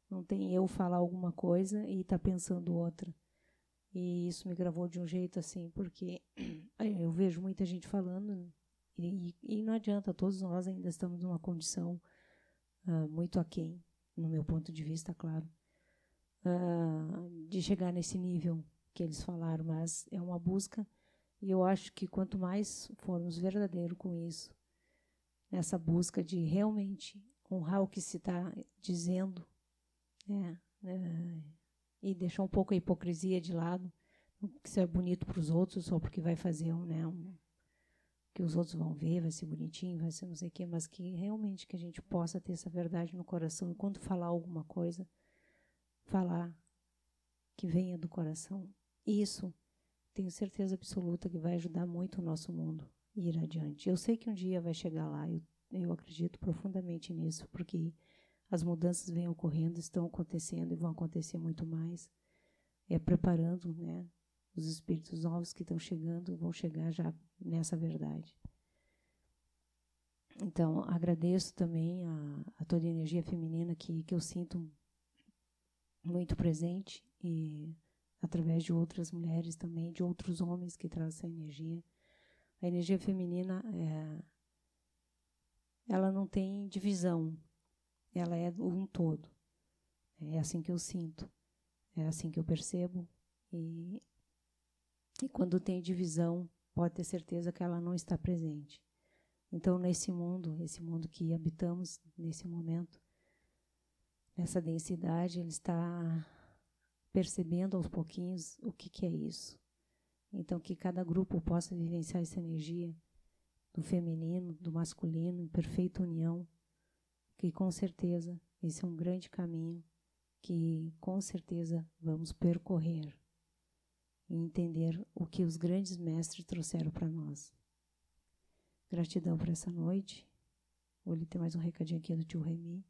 [SPEAKER 3] Não tem eu falar alguma coisa e estar pensando outra. E isso me gravou de um jeito assim, porque eu vejo muita gente falando e, e não adianta, todos nós ainda estamos numa condição ah, muito aquém, no meu ponto de vista, claro, ah, de chegar nesse nível que eles falaram, mas é uma busca. E eu acho que quanto mais formos verdadeiros com isso, nessa busca de realmente honrar o que se está dizendo, né, né, e deixar um pouco a hipocrisia de lado, que isso é bonito para os outros só porque vai fazer um, né, um, que os outros vão ver, vai ser bonitinho, vai ser não sei o quê, mas que realmente que a gente possa ter essa verdade no coração e quando falar alguma coisa, falar que venha do coração. Isso tenho certeza absoluta que vai ajudar muito o nosso mundo a ir adiante. Eu sei que um dia vai chegar lá, eu, eu acredito profundamente nisso, porque as mudanças vêm ocorrendo, estão acontecendo e vão acontecer muito mais. É preparando, né? Os espíritos novos que estão chegando vão chegar já nessa verdade. Então, agradeço também a, a toda a energia feminina que, que eu sinto muito presente e através de outras mulheres também, de outros homens que trazem essa energia. A energia feminina, é, ela não tem divisão, ela é um todo. É assim que eu sinto, é assim que eu percebo. E, e quando tem divisão, pode ter certeza que ela não está presente. Então, nesse mundo, esse mundo que habitamos nesse momento, nessa densidade, ele está percebendo aos pouquinhos o que, que é isso. Então, que cada grupo possa vivenciar essa energia do feminino, do masculino, em perfeita união, que com certeza esse é um grande caminho que com certeza vamos percorrer e entender o que os grandes mestres trouxeram para nós. Gratidão por essa noite. Vou lhe ter mais um recadinho aqui do tio Remy.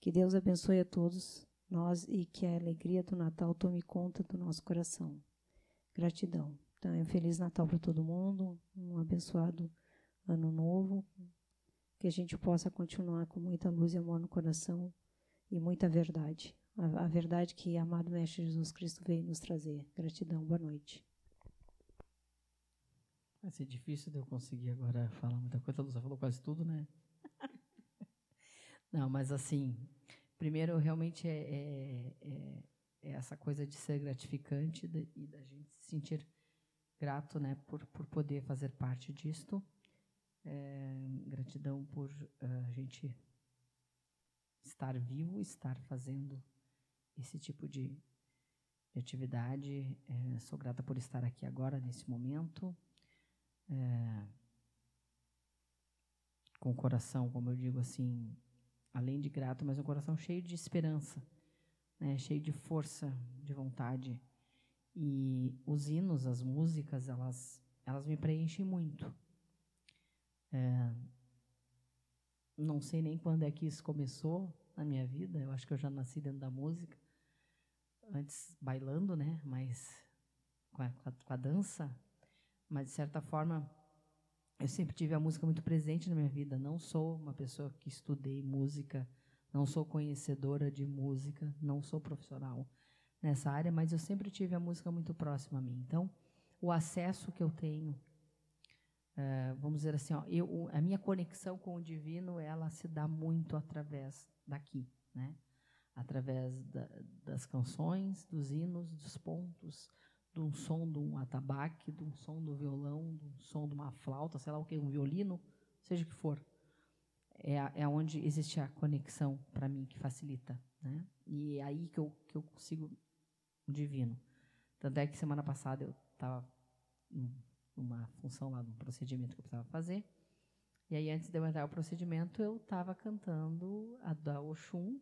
[SPEAKER 3] Que Deus abençoe a todos nós e que a alegria do Natal tome conta do nosso coração. Gratidão. Então, um Feliz Natal para todo mundo, um abençoado Ano Novo, que a gente possa continuar com muita luz e amor no coração e muita verdade. A, a verdade que amado Mestre Jesus Cristo veio nos trazer. Gratidão, boa noite.
[SPEAKER 2] Vai ser difícil de eu conseguir agora falar muita coisa. A Lúcia falou quase tudo, né? Não, mas assim, primeiro realmente é, é, é, é essa coisa de ser gratificante de, e da gente se sentir grato, né, por, por poder fazer parte disto. É, gratidão por uh, a gente estar vivo, estar fazendo esse tipo de, de atividade. É, sou grata por estar aqui agora, nesse momento. É, com o coração, como eu digo assim, além de grato, mas um coração cheio de esperança, né, cheio de força, de vontade. E os hinos, as músicas, elas, elas me preenchem muito. É, não sei nem quando é que isso começou na minha vida. Eu acho que eu já nasci dentro da música, antes bailando, né? Mas com a, com a dança. Mas de certa forma, eu sempre tive a música muito presente na minha vida. Não sou uma pessoa que estudei música, não sou conhecedora de música, não sou profissional nessa área, mas eu sempre tive a música muito próxima a mim. Então, o acesso que eu tenho, é, vamos dizer assim, ó, eu, a minha conexão com o divino, ela se dá muito através daqui, né? Através da, das canções, dos hinos, dos pontos, de um som de um atabaque, de um som do violão, de um som de uma flauta, sei lá o que, um violino, seja o que for. É, é onde existe a conexão para mim que facilita, né? E é aí que eu, que eu consigo o divino. Tanto é que semana passada eu estava numa função lá, num procedimento que eu precisava fazer. E aí, antes de eu entrar no procedimento, eu estava cantando a da Oxum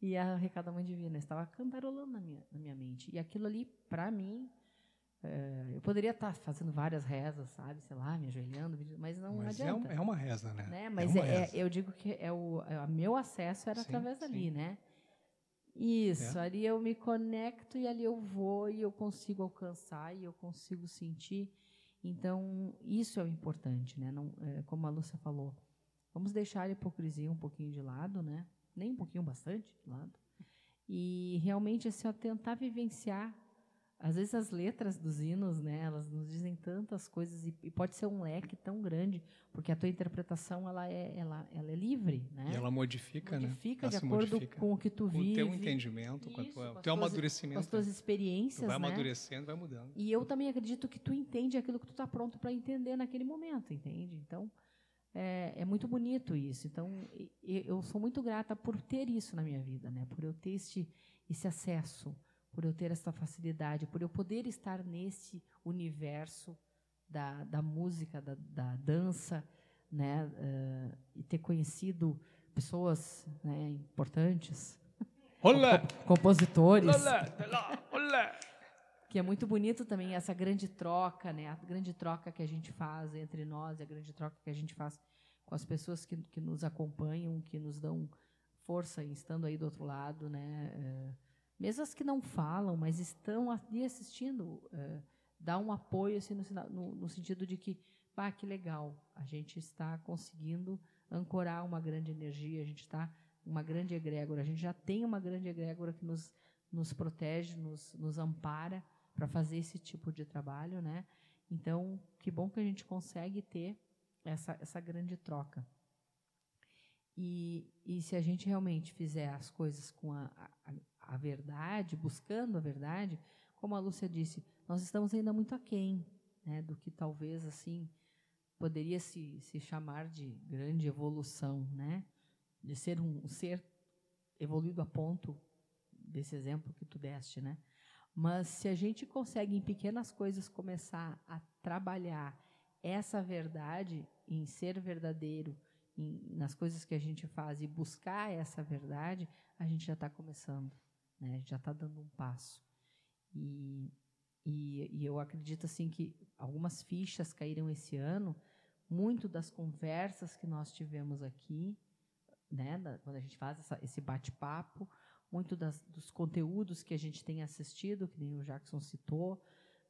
[SPEAKER 2] e a Recado da Mãe Divina. Estava cantarolando na minha, na minha mente. E aquilo ali, para mim, é, eu poderia estar tá fazendo várias rezas, sabe? Sei lá, me ajoelhando, mas não
[SPEAKER 1] mas
[SPEAKER 2] adianta.
[SPEAKER 1] É, é uma reza, né?
[SPEAKER 2] né? Mas é, é eu digo que é o, é, o meu acesso era sim, através sim. dali, né? Isso, é. ali eu me conecto e ali eu vou e eu consigo alcançar e eu consigo sentir. Então, isso é o importante, né? Não, é, como a Lúcia falou, vamos deixar a hipocrisia um pouquinho de lado, né? Nem um pouquinho, bastante de lado. E realmente, assim, ó, tentar vivenciar às vezes as letras dos hinos, né, elas nos dizem tantas coisas e, e, pode ser um leque tão grande, porque a tua interpretação ela é, ela, ela é livre, né?
[SPEAKER 1] E ela modifica,
[SPEAKER 2] né? modifica
[SPEAKER 1] né?
[SPEAKER 2] de acordo modifica. com o que tu vive.
[SPEAKER 1] Com o teu entendimento, Isso, com, tua, com o teu amadurecimento.
[SPEAKER 2] Com as tuas experiências, tu
[SPEAKER 1] vai
[SPEAKER 2] né?
[SPEAKER 1] amadurecendo, vai mudando.
[SPEAKER 2] E eu também acredito que tu entende aquilo que tu está pronto para entender naquele momento, entende? Então, é, é, muito bonito isso. Então, eu sou muito grata por ter isso na minha vida, né? Por eu ter este, esse acesso por eu ter essa facilidade, por eu poder estar nesse universo da, da música, da, da dança, né, uh, e ter conhecido pessoas né, importantes,
[SPEAKER 1] olá.
[SPEAKER 2] compositores,
[SPEAKER 1] olá, olá.
[SPEAKER 2] Que é muito bonito também essa grande troca, né, a grande troca que a gente faz entre nós, a grande troca que a gente faz com as pessoas que, que nos acompanham, que nos dão força estando aí do outro lado, né, uh, mesmo as que não falam, mas estão ali assistindo, é, dá um apoio assim, no, no, no, sentido de que, ah, que legal, a gente está conseguindo ancorar uma grande energia, a gente está uma grande egrégora, a gente já tem uma grande egrégora que nos, nos protege, nos, nos ampara para fazer esse tipo de trabalho, né? Então, que bom que a gente consegue ter essa, essa grande troca. E, e se a gente realmente fizer as coisas com a, a, a verdade, buscando a verdade, como a Lúcia disse, nós estamos ainda muito aquém né, do que talvez assim poderia se, se chamar de grande evolução, né? de ser um ser evoluído a ponto desse exemplo que tu deste, né? Mas se a gente consegue em pequenas coisas começar a trabalhar essa verdade em ser verdadeiro, em, nas coisas que a gente faz e buscar essa verdade, a gente já está começando. Né? A gente já está dando um passo. E, e, e, eu acredito assim que algumas fichas caíram esse ano, muito das conversas que nós tivemos aqui, né, da, quando a gente faz essa, esse bate-papo, muito das, dos conteúdos que a gente tem assistido, que nem o Jackson citou,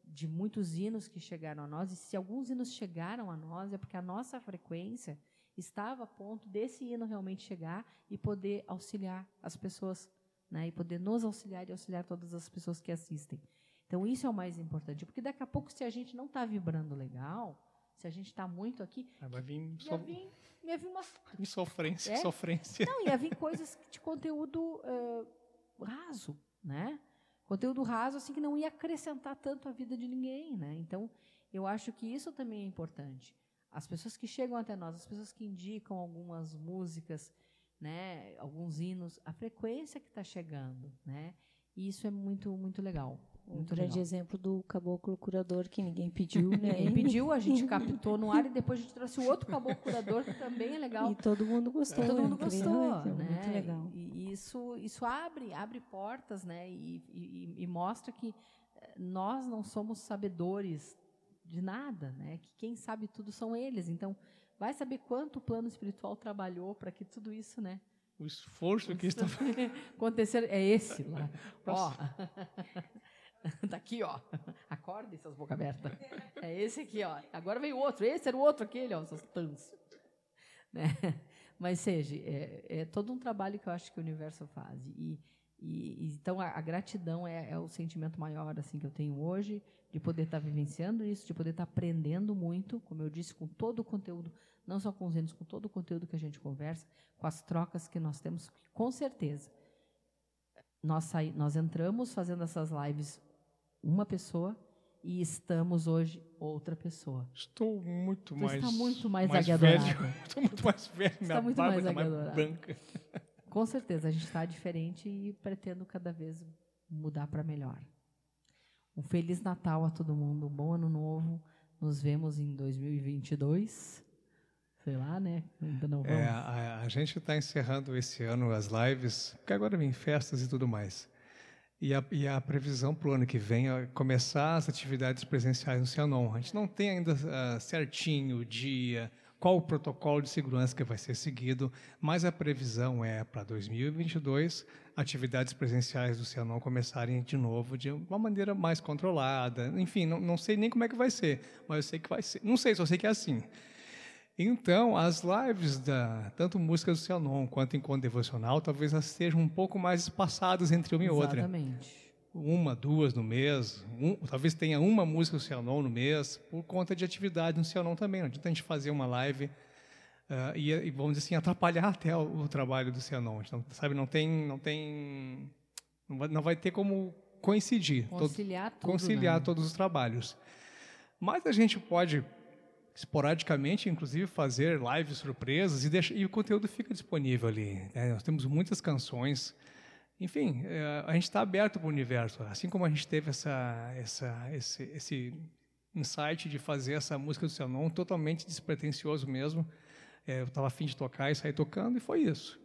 [SPEAKER 2] de muitos hinos que chegaram a nós, e se alguns hinos chegaram a nós, é porque a nossa frequência estava a ponto desse hino realmente chegar e poder auxiliar as pessoas né, e poder nos auxiliar e auxiliar todas as pessoas que assistem. Então, isso é o mais importante, porque daqui a pouco, se a gente não está vibrando legal, se a gente está muito aqui.
[SPEAKER 1] Ah, vai vir,
[SPEAKER 2] ia vir, ia vir.
[SPEAKER 1] Sofrência, é? sofrência.
[SPEAKER 2] Não, ia vir coisas de conteúdo uh, raso, né? Conteúdo raso, assim, que não ia acrescentar tanto a vida de ninguém, né? Então, eu acho que isso também é importante. As pessoas que chegam até nós, as pessoas que indicam algumas músicas, né, alguns hinos, a frequência que está chegando, né? E isso é muito muito legal.
[SPEAKER 3] Um muito grande legal. exemplo do caboclo curador que ninguém pediu, né?
[SPEAKER 2] Ninguém pediu, a gente captou no ar e depois a gente trouxe o outro caboclo curador que também é legal.
[SPEAKER 3] E todo mundo gostou.
[SPEAKER 2] Todo mundo gostou,
[SPEAKER 3] né? Muito legal.
[SPEAKER 2] E, e isso isso abre abre portas, né? E, e, e mostra que eh, nós não somos sabedores de nada, né? Que quem sabe tudo são eles. Então Vai saber quanto o plano espiritual trabalhou para que tudo isso, né?
[SPEAKER 1] O esforço que está
[SPEAKER 2] acontecer é esse lá. ó. Tá aqui, ó. Acorda essas boca aberta. É esse aqui, ó. Agora veio outro. Esse era o outro, aquele, ó. Essas tãs. Né? Mas seja, é, é, todo um trabalho que eu acho que o universo faz. E, E, então a, a gratidão é, é, o sentimento maior assim que eu tenho hoje de poder estar tá vivenciando isso, de poder estar tá aprendendo muito, como eu disse, com todo o conteúdo, não só com os entes, com todo o conteúdo que a gente conversa, com as trocas que nós temos, com certeza. Nós, saí, nós entramos fazendo essas lives uma pessoa e estamos hoje outra pessoa.
[SPEAKER 1] Estou muito mais.
[SPEAKER 2] Está muito mais,
[SPEAKER 1] mais
[SPEAKER 2] velho.
[SPEAKER 1] Estou muito mais velho.
[SPEAKER 2] Está muito mais,
[SPEAKER 1] mais branca.
[SPEAKER 2] Com certeza, a gente está diferente e pretendo cada vez mudar para melhor. Um feliz Natal a todo mundo, um bom ano novo. Nos vemos em 2022. Sei lá, né? Ainda não é, vamos.
[SPEAKER 1] É, a, a gente está encerrando esse ano as lives, porque agora vem festas e tudo mais. E a, e a previsão para o ano que vem é começar as atividades presenciais no Cianon. A gente não tem ainda uh, certinho o dia, qual o protocolo de segurança que vai ser seguido, mas a previsão é para 2022 atividades presenciais do Cianon começarem de novo de uma maneira mais controlada. Enfim, não, não sei nem como é que vai ser, mas eu sei que vai ser. Não sei, só sei que é assim. Então, as lives, da, tanto música do Cianon quanto encontro devocional, talvez elas sejam um pouco mais espaçadas entre uma e outra.
[SPEAKER 2] Exatamente.
[SPEAKER 1] Uma, duas no mês, um, talvez tenha uma música do Cianon no mês, por conta de atividade no Cianon também. Não adianta a gente fazer uma live uh, e, e, vamos dizer assim, atrapalhar até o, o trabalho do Cianon. Então, sabe, não tem, não tem, não vai, não vai ter como coincidir.
[SPEAKER 2] Conciliar todo,
[SPEAKER 1] tudo, Conciliar
[SPEAKER 2] né?
[SPEAKER 1] todos os trabalhos. Mas a gente pode esporadicamente, inclusive, fazer lives surpresas e, deixa, e o conteúdo fica disponível ali. Né? Nós temos muitas canções. Enfim, é, a gente está aberto para o universo. Assim como a gente teve essa, essa, esse, esse insight de fazer essa música do nome totalmente despretensioso mesmo. É, eu estava afim de tocar e sair tocando, e foi isso.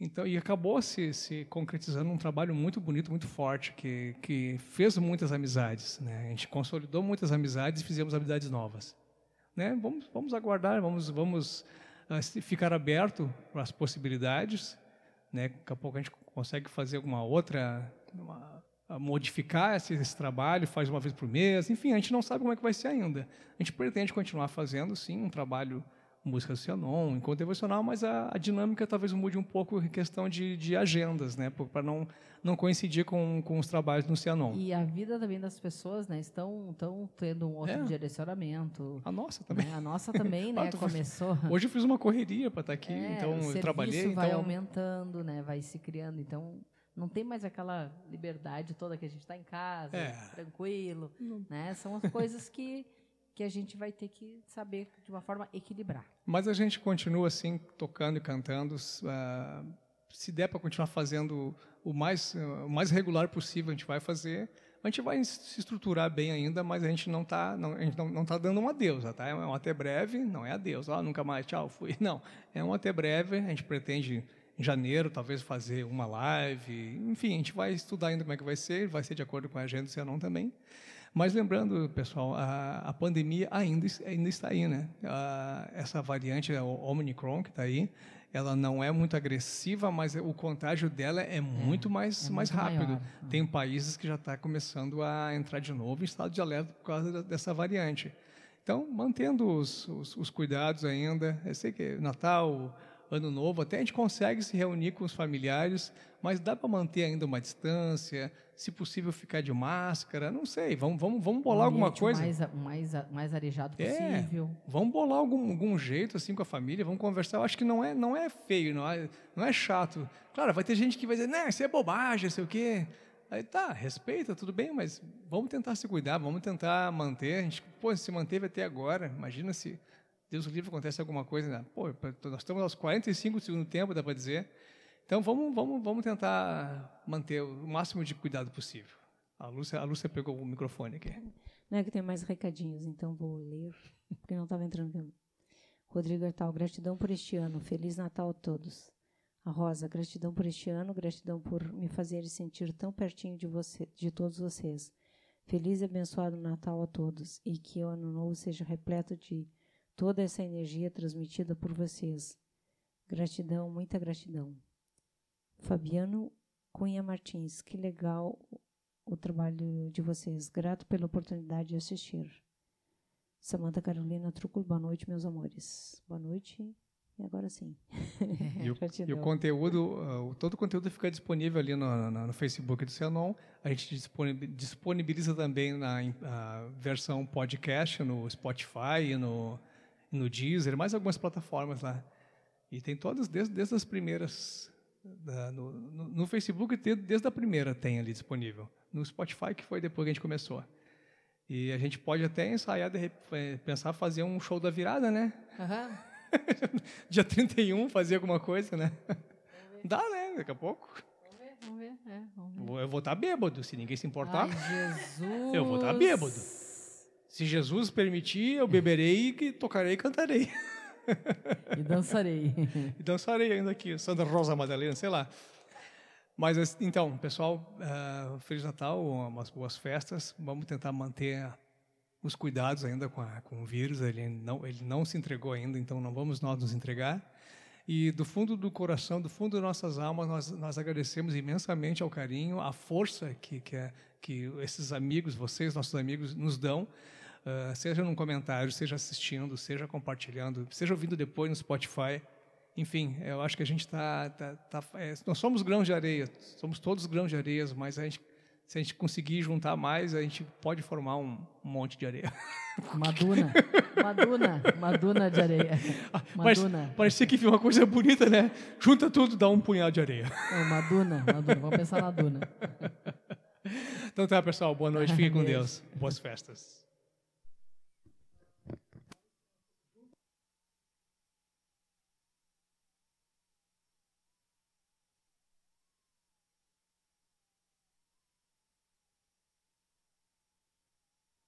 [SPEAKER 1] Então, e acabou se, se concretizando um trabalho muito bonito, muito forte, que, que fez muitas amizades. Né? A gente consolidou muitas amizades e fizemos amizades novas né? Vamos, vamos aguardar, vamos, vamos uh, ficar aberto para as possibilidades, né? Daqui a pouco a gente consegue fazer alguma outra, uma, modificar esse, esse, trabalho, faz uma vez por mês, enfim, a gente não sabe como é que vai ser ainda. A gente pretende continuar fazendo, sim, um trabalho música Cianon, encontro devocional, mas a, a, dinâmica talvez mude um pouco em questão de, de agendas, né, para não não coincidir com, com os trabalhos no Cianon.
[SPEAKER 2] E a vida também das pessoas, né, estão estão tendo um outro é. direcionamento.
[SPEAKER 1] A nossa também.
[SPEAKER 2] Né? A nossa também, né, começou.
[SPEAKER 1] Hoje eu fiz uma correria para estar aqui, é, então eu trabalhei.
[SPEAKER 2] vai
[SPEAKER 1] então...
[SPEAKER 2] aumentando, né, vai se criando, então não tem mais aquela liberdade toda que a gente está em casa, é. tranquilo, né? São as coisas que que a gente vai ter que saber de uma forma equilibrar.
[SPEAKER 1] Mas a gente continua assim, tocando e cantando. Uh, se der para continuar fazendo o mais, uh, o mais regular possível, a gente vai fazer. A gente vai se estruturar bem ainda, mas a gente não está não, a gente não, não tá dando um adeus, tá? É um até breve, não é adeus. Ah, nunca mais, tchau, fui. Não, é um até breve. A gente pretende em janeiro talvez fazer uma live. Enfim, a gente vai estudar ainda como é que vai ser. Vai ser de acordo com a agenda do Cianon também. Mas lembrando, pessoal, a, a pandemia ainda, ainda está aí, né? A, essa variante, o Omicron, que está aí, ela não é muito agressiva, mas o contágio dela é, é muito mais, é mais muito rápido. Maior. Tem países que já está começando a entrar de novo em estado de alerta por causa dessa variante. Então, mantendo os, os, os cuidados ainda, eu sei que Natal, Ano Novo, até a gente consegue se reunir com os familiares, mas dá para manter ainda uma distância, se possível ficar de máscara, não sei, vamos, vamos, vamos bolar um alguma coisa.
[SPEAKER 2] Mais, mais, mais arejado é, possível.
[SPEAKER 1] É, vamos bolar algum, algum jeito assim com a família, vamos conversar. Eu acho que não é, não é feio, não é, não é chato. Claro, vai ter gente que vai dizer, não, isso é bobagem, sei o quê. Aí tá, respeita, tudo bem, mas vamos tentar se cuidar, vamos tentar manter. A gente, pô, se manteve até agora, imagina se Deus livre acontece alguma coisa. Né? Pô, nós estamos aos 45 do segundo tempo, dá para dizer. Então vamos, vamos, vamos tentar manter o máximo de cuidado possível. A Lúcia, a Lúcia pegou o microfone aqui.
[SPEAKER 3] Não é que tem mais recadinhos, então vou ler, porque não estava entrando. Rodrigo Artal, gratidão por este ano. Feliz Natal a todos. A Rosa, gratidão por este ano, gratidão por me fazer sentir tão pertinho de você, de todos vocês. Feliz e abençoado Natal a todos e que o ano novo seja repleto de toda essa energia transmitida por vocês. Gratidão, muita gratidão. Fabiano Cunha Martins, que legal o trabalho de vocês. Grato pela oportunidade de assistir. Samanta Carolina Truculo, boa noite, meus amores. Boa noite E agora sim.
[SPEAKER 1] E o, e o conteúdo, uh, todo o conteúdo fica disponível ali no, no, no Facebook do Cianon. A gente disponibiliza também na versão podcast no Spotify no, no Deezer, mais algumas plataformas lá. E tem todas, desde, desde as primeiras. Da, no, no, no, Facebook, desde, desde a primeira tem ali disponível. No Spotify, que foi depois que a gente começou. E a gente pode até ensaiar, de, pensar fazer um show da virada, né?
[SPEAKER 2] Uhum.
[SPEAKER 1] Dia 31 fazer alguma coisa, né? Dá, né? Daqui a pouco.
[SPEAKER 2] Vamos ver, vamos ver. É, vamos ver.
[SPEAKER 1] Eu vou estar bêbado, se ninguém se importar.
[SPEAKER 2] Ai, Jesus.
[SPEAKER 1] Eu vou estar bêbado. Se Jesus permitir, eu beberei, tocarei e cantarei.
[SPEAKER 2] E dançarei.
[SPEAKER 1] e dançarei ainda aqui, Sandra Rosa Madalena, sei lá. Mas então, pessoal, uh, Feliz Natal, umas boas festas. Vamos tentar manter os cuidados ainda com, a, com o vírus. Ele não, ele não se entregou ainda, então não vamos nós nos entregar. E do fundo do coração, do fundo de nossas almas, nós, nós agradecemos imensamente ao carinho, à força que, que, é, que esses amigos, vocês, nossos amigos, nos dão, uh, seja num comentário, seja assistindo, seja compartilhando, seja ouvindo depois no Spotify. Enfim, eu acho que a gente está. Tá, tá, é, nós somos grãos de areia, somos todos grãos de areia, mas a gente se a gente conseguir juntar mais, a gente pode formar um, um monte de areia.
[SPEAKER 2] Uma duna. Uma duna. Uma duna de areia. Uma
[SPEAKER 1] Parece,
[SPEAKER 2] duna.
[SPEAKER 1] Parecia que uma coisa bonita, né? Junta tudo, dá um punhado de areia.
[SPEAKER 2] É uma duna. Uma duna. Vamos pensar na duna.
[SPEAKER 1] Então tá, pessoal. Boa noite. Fiquem com Deus. Boas festas.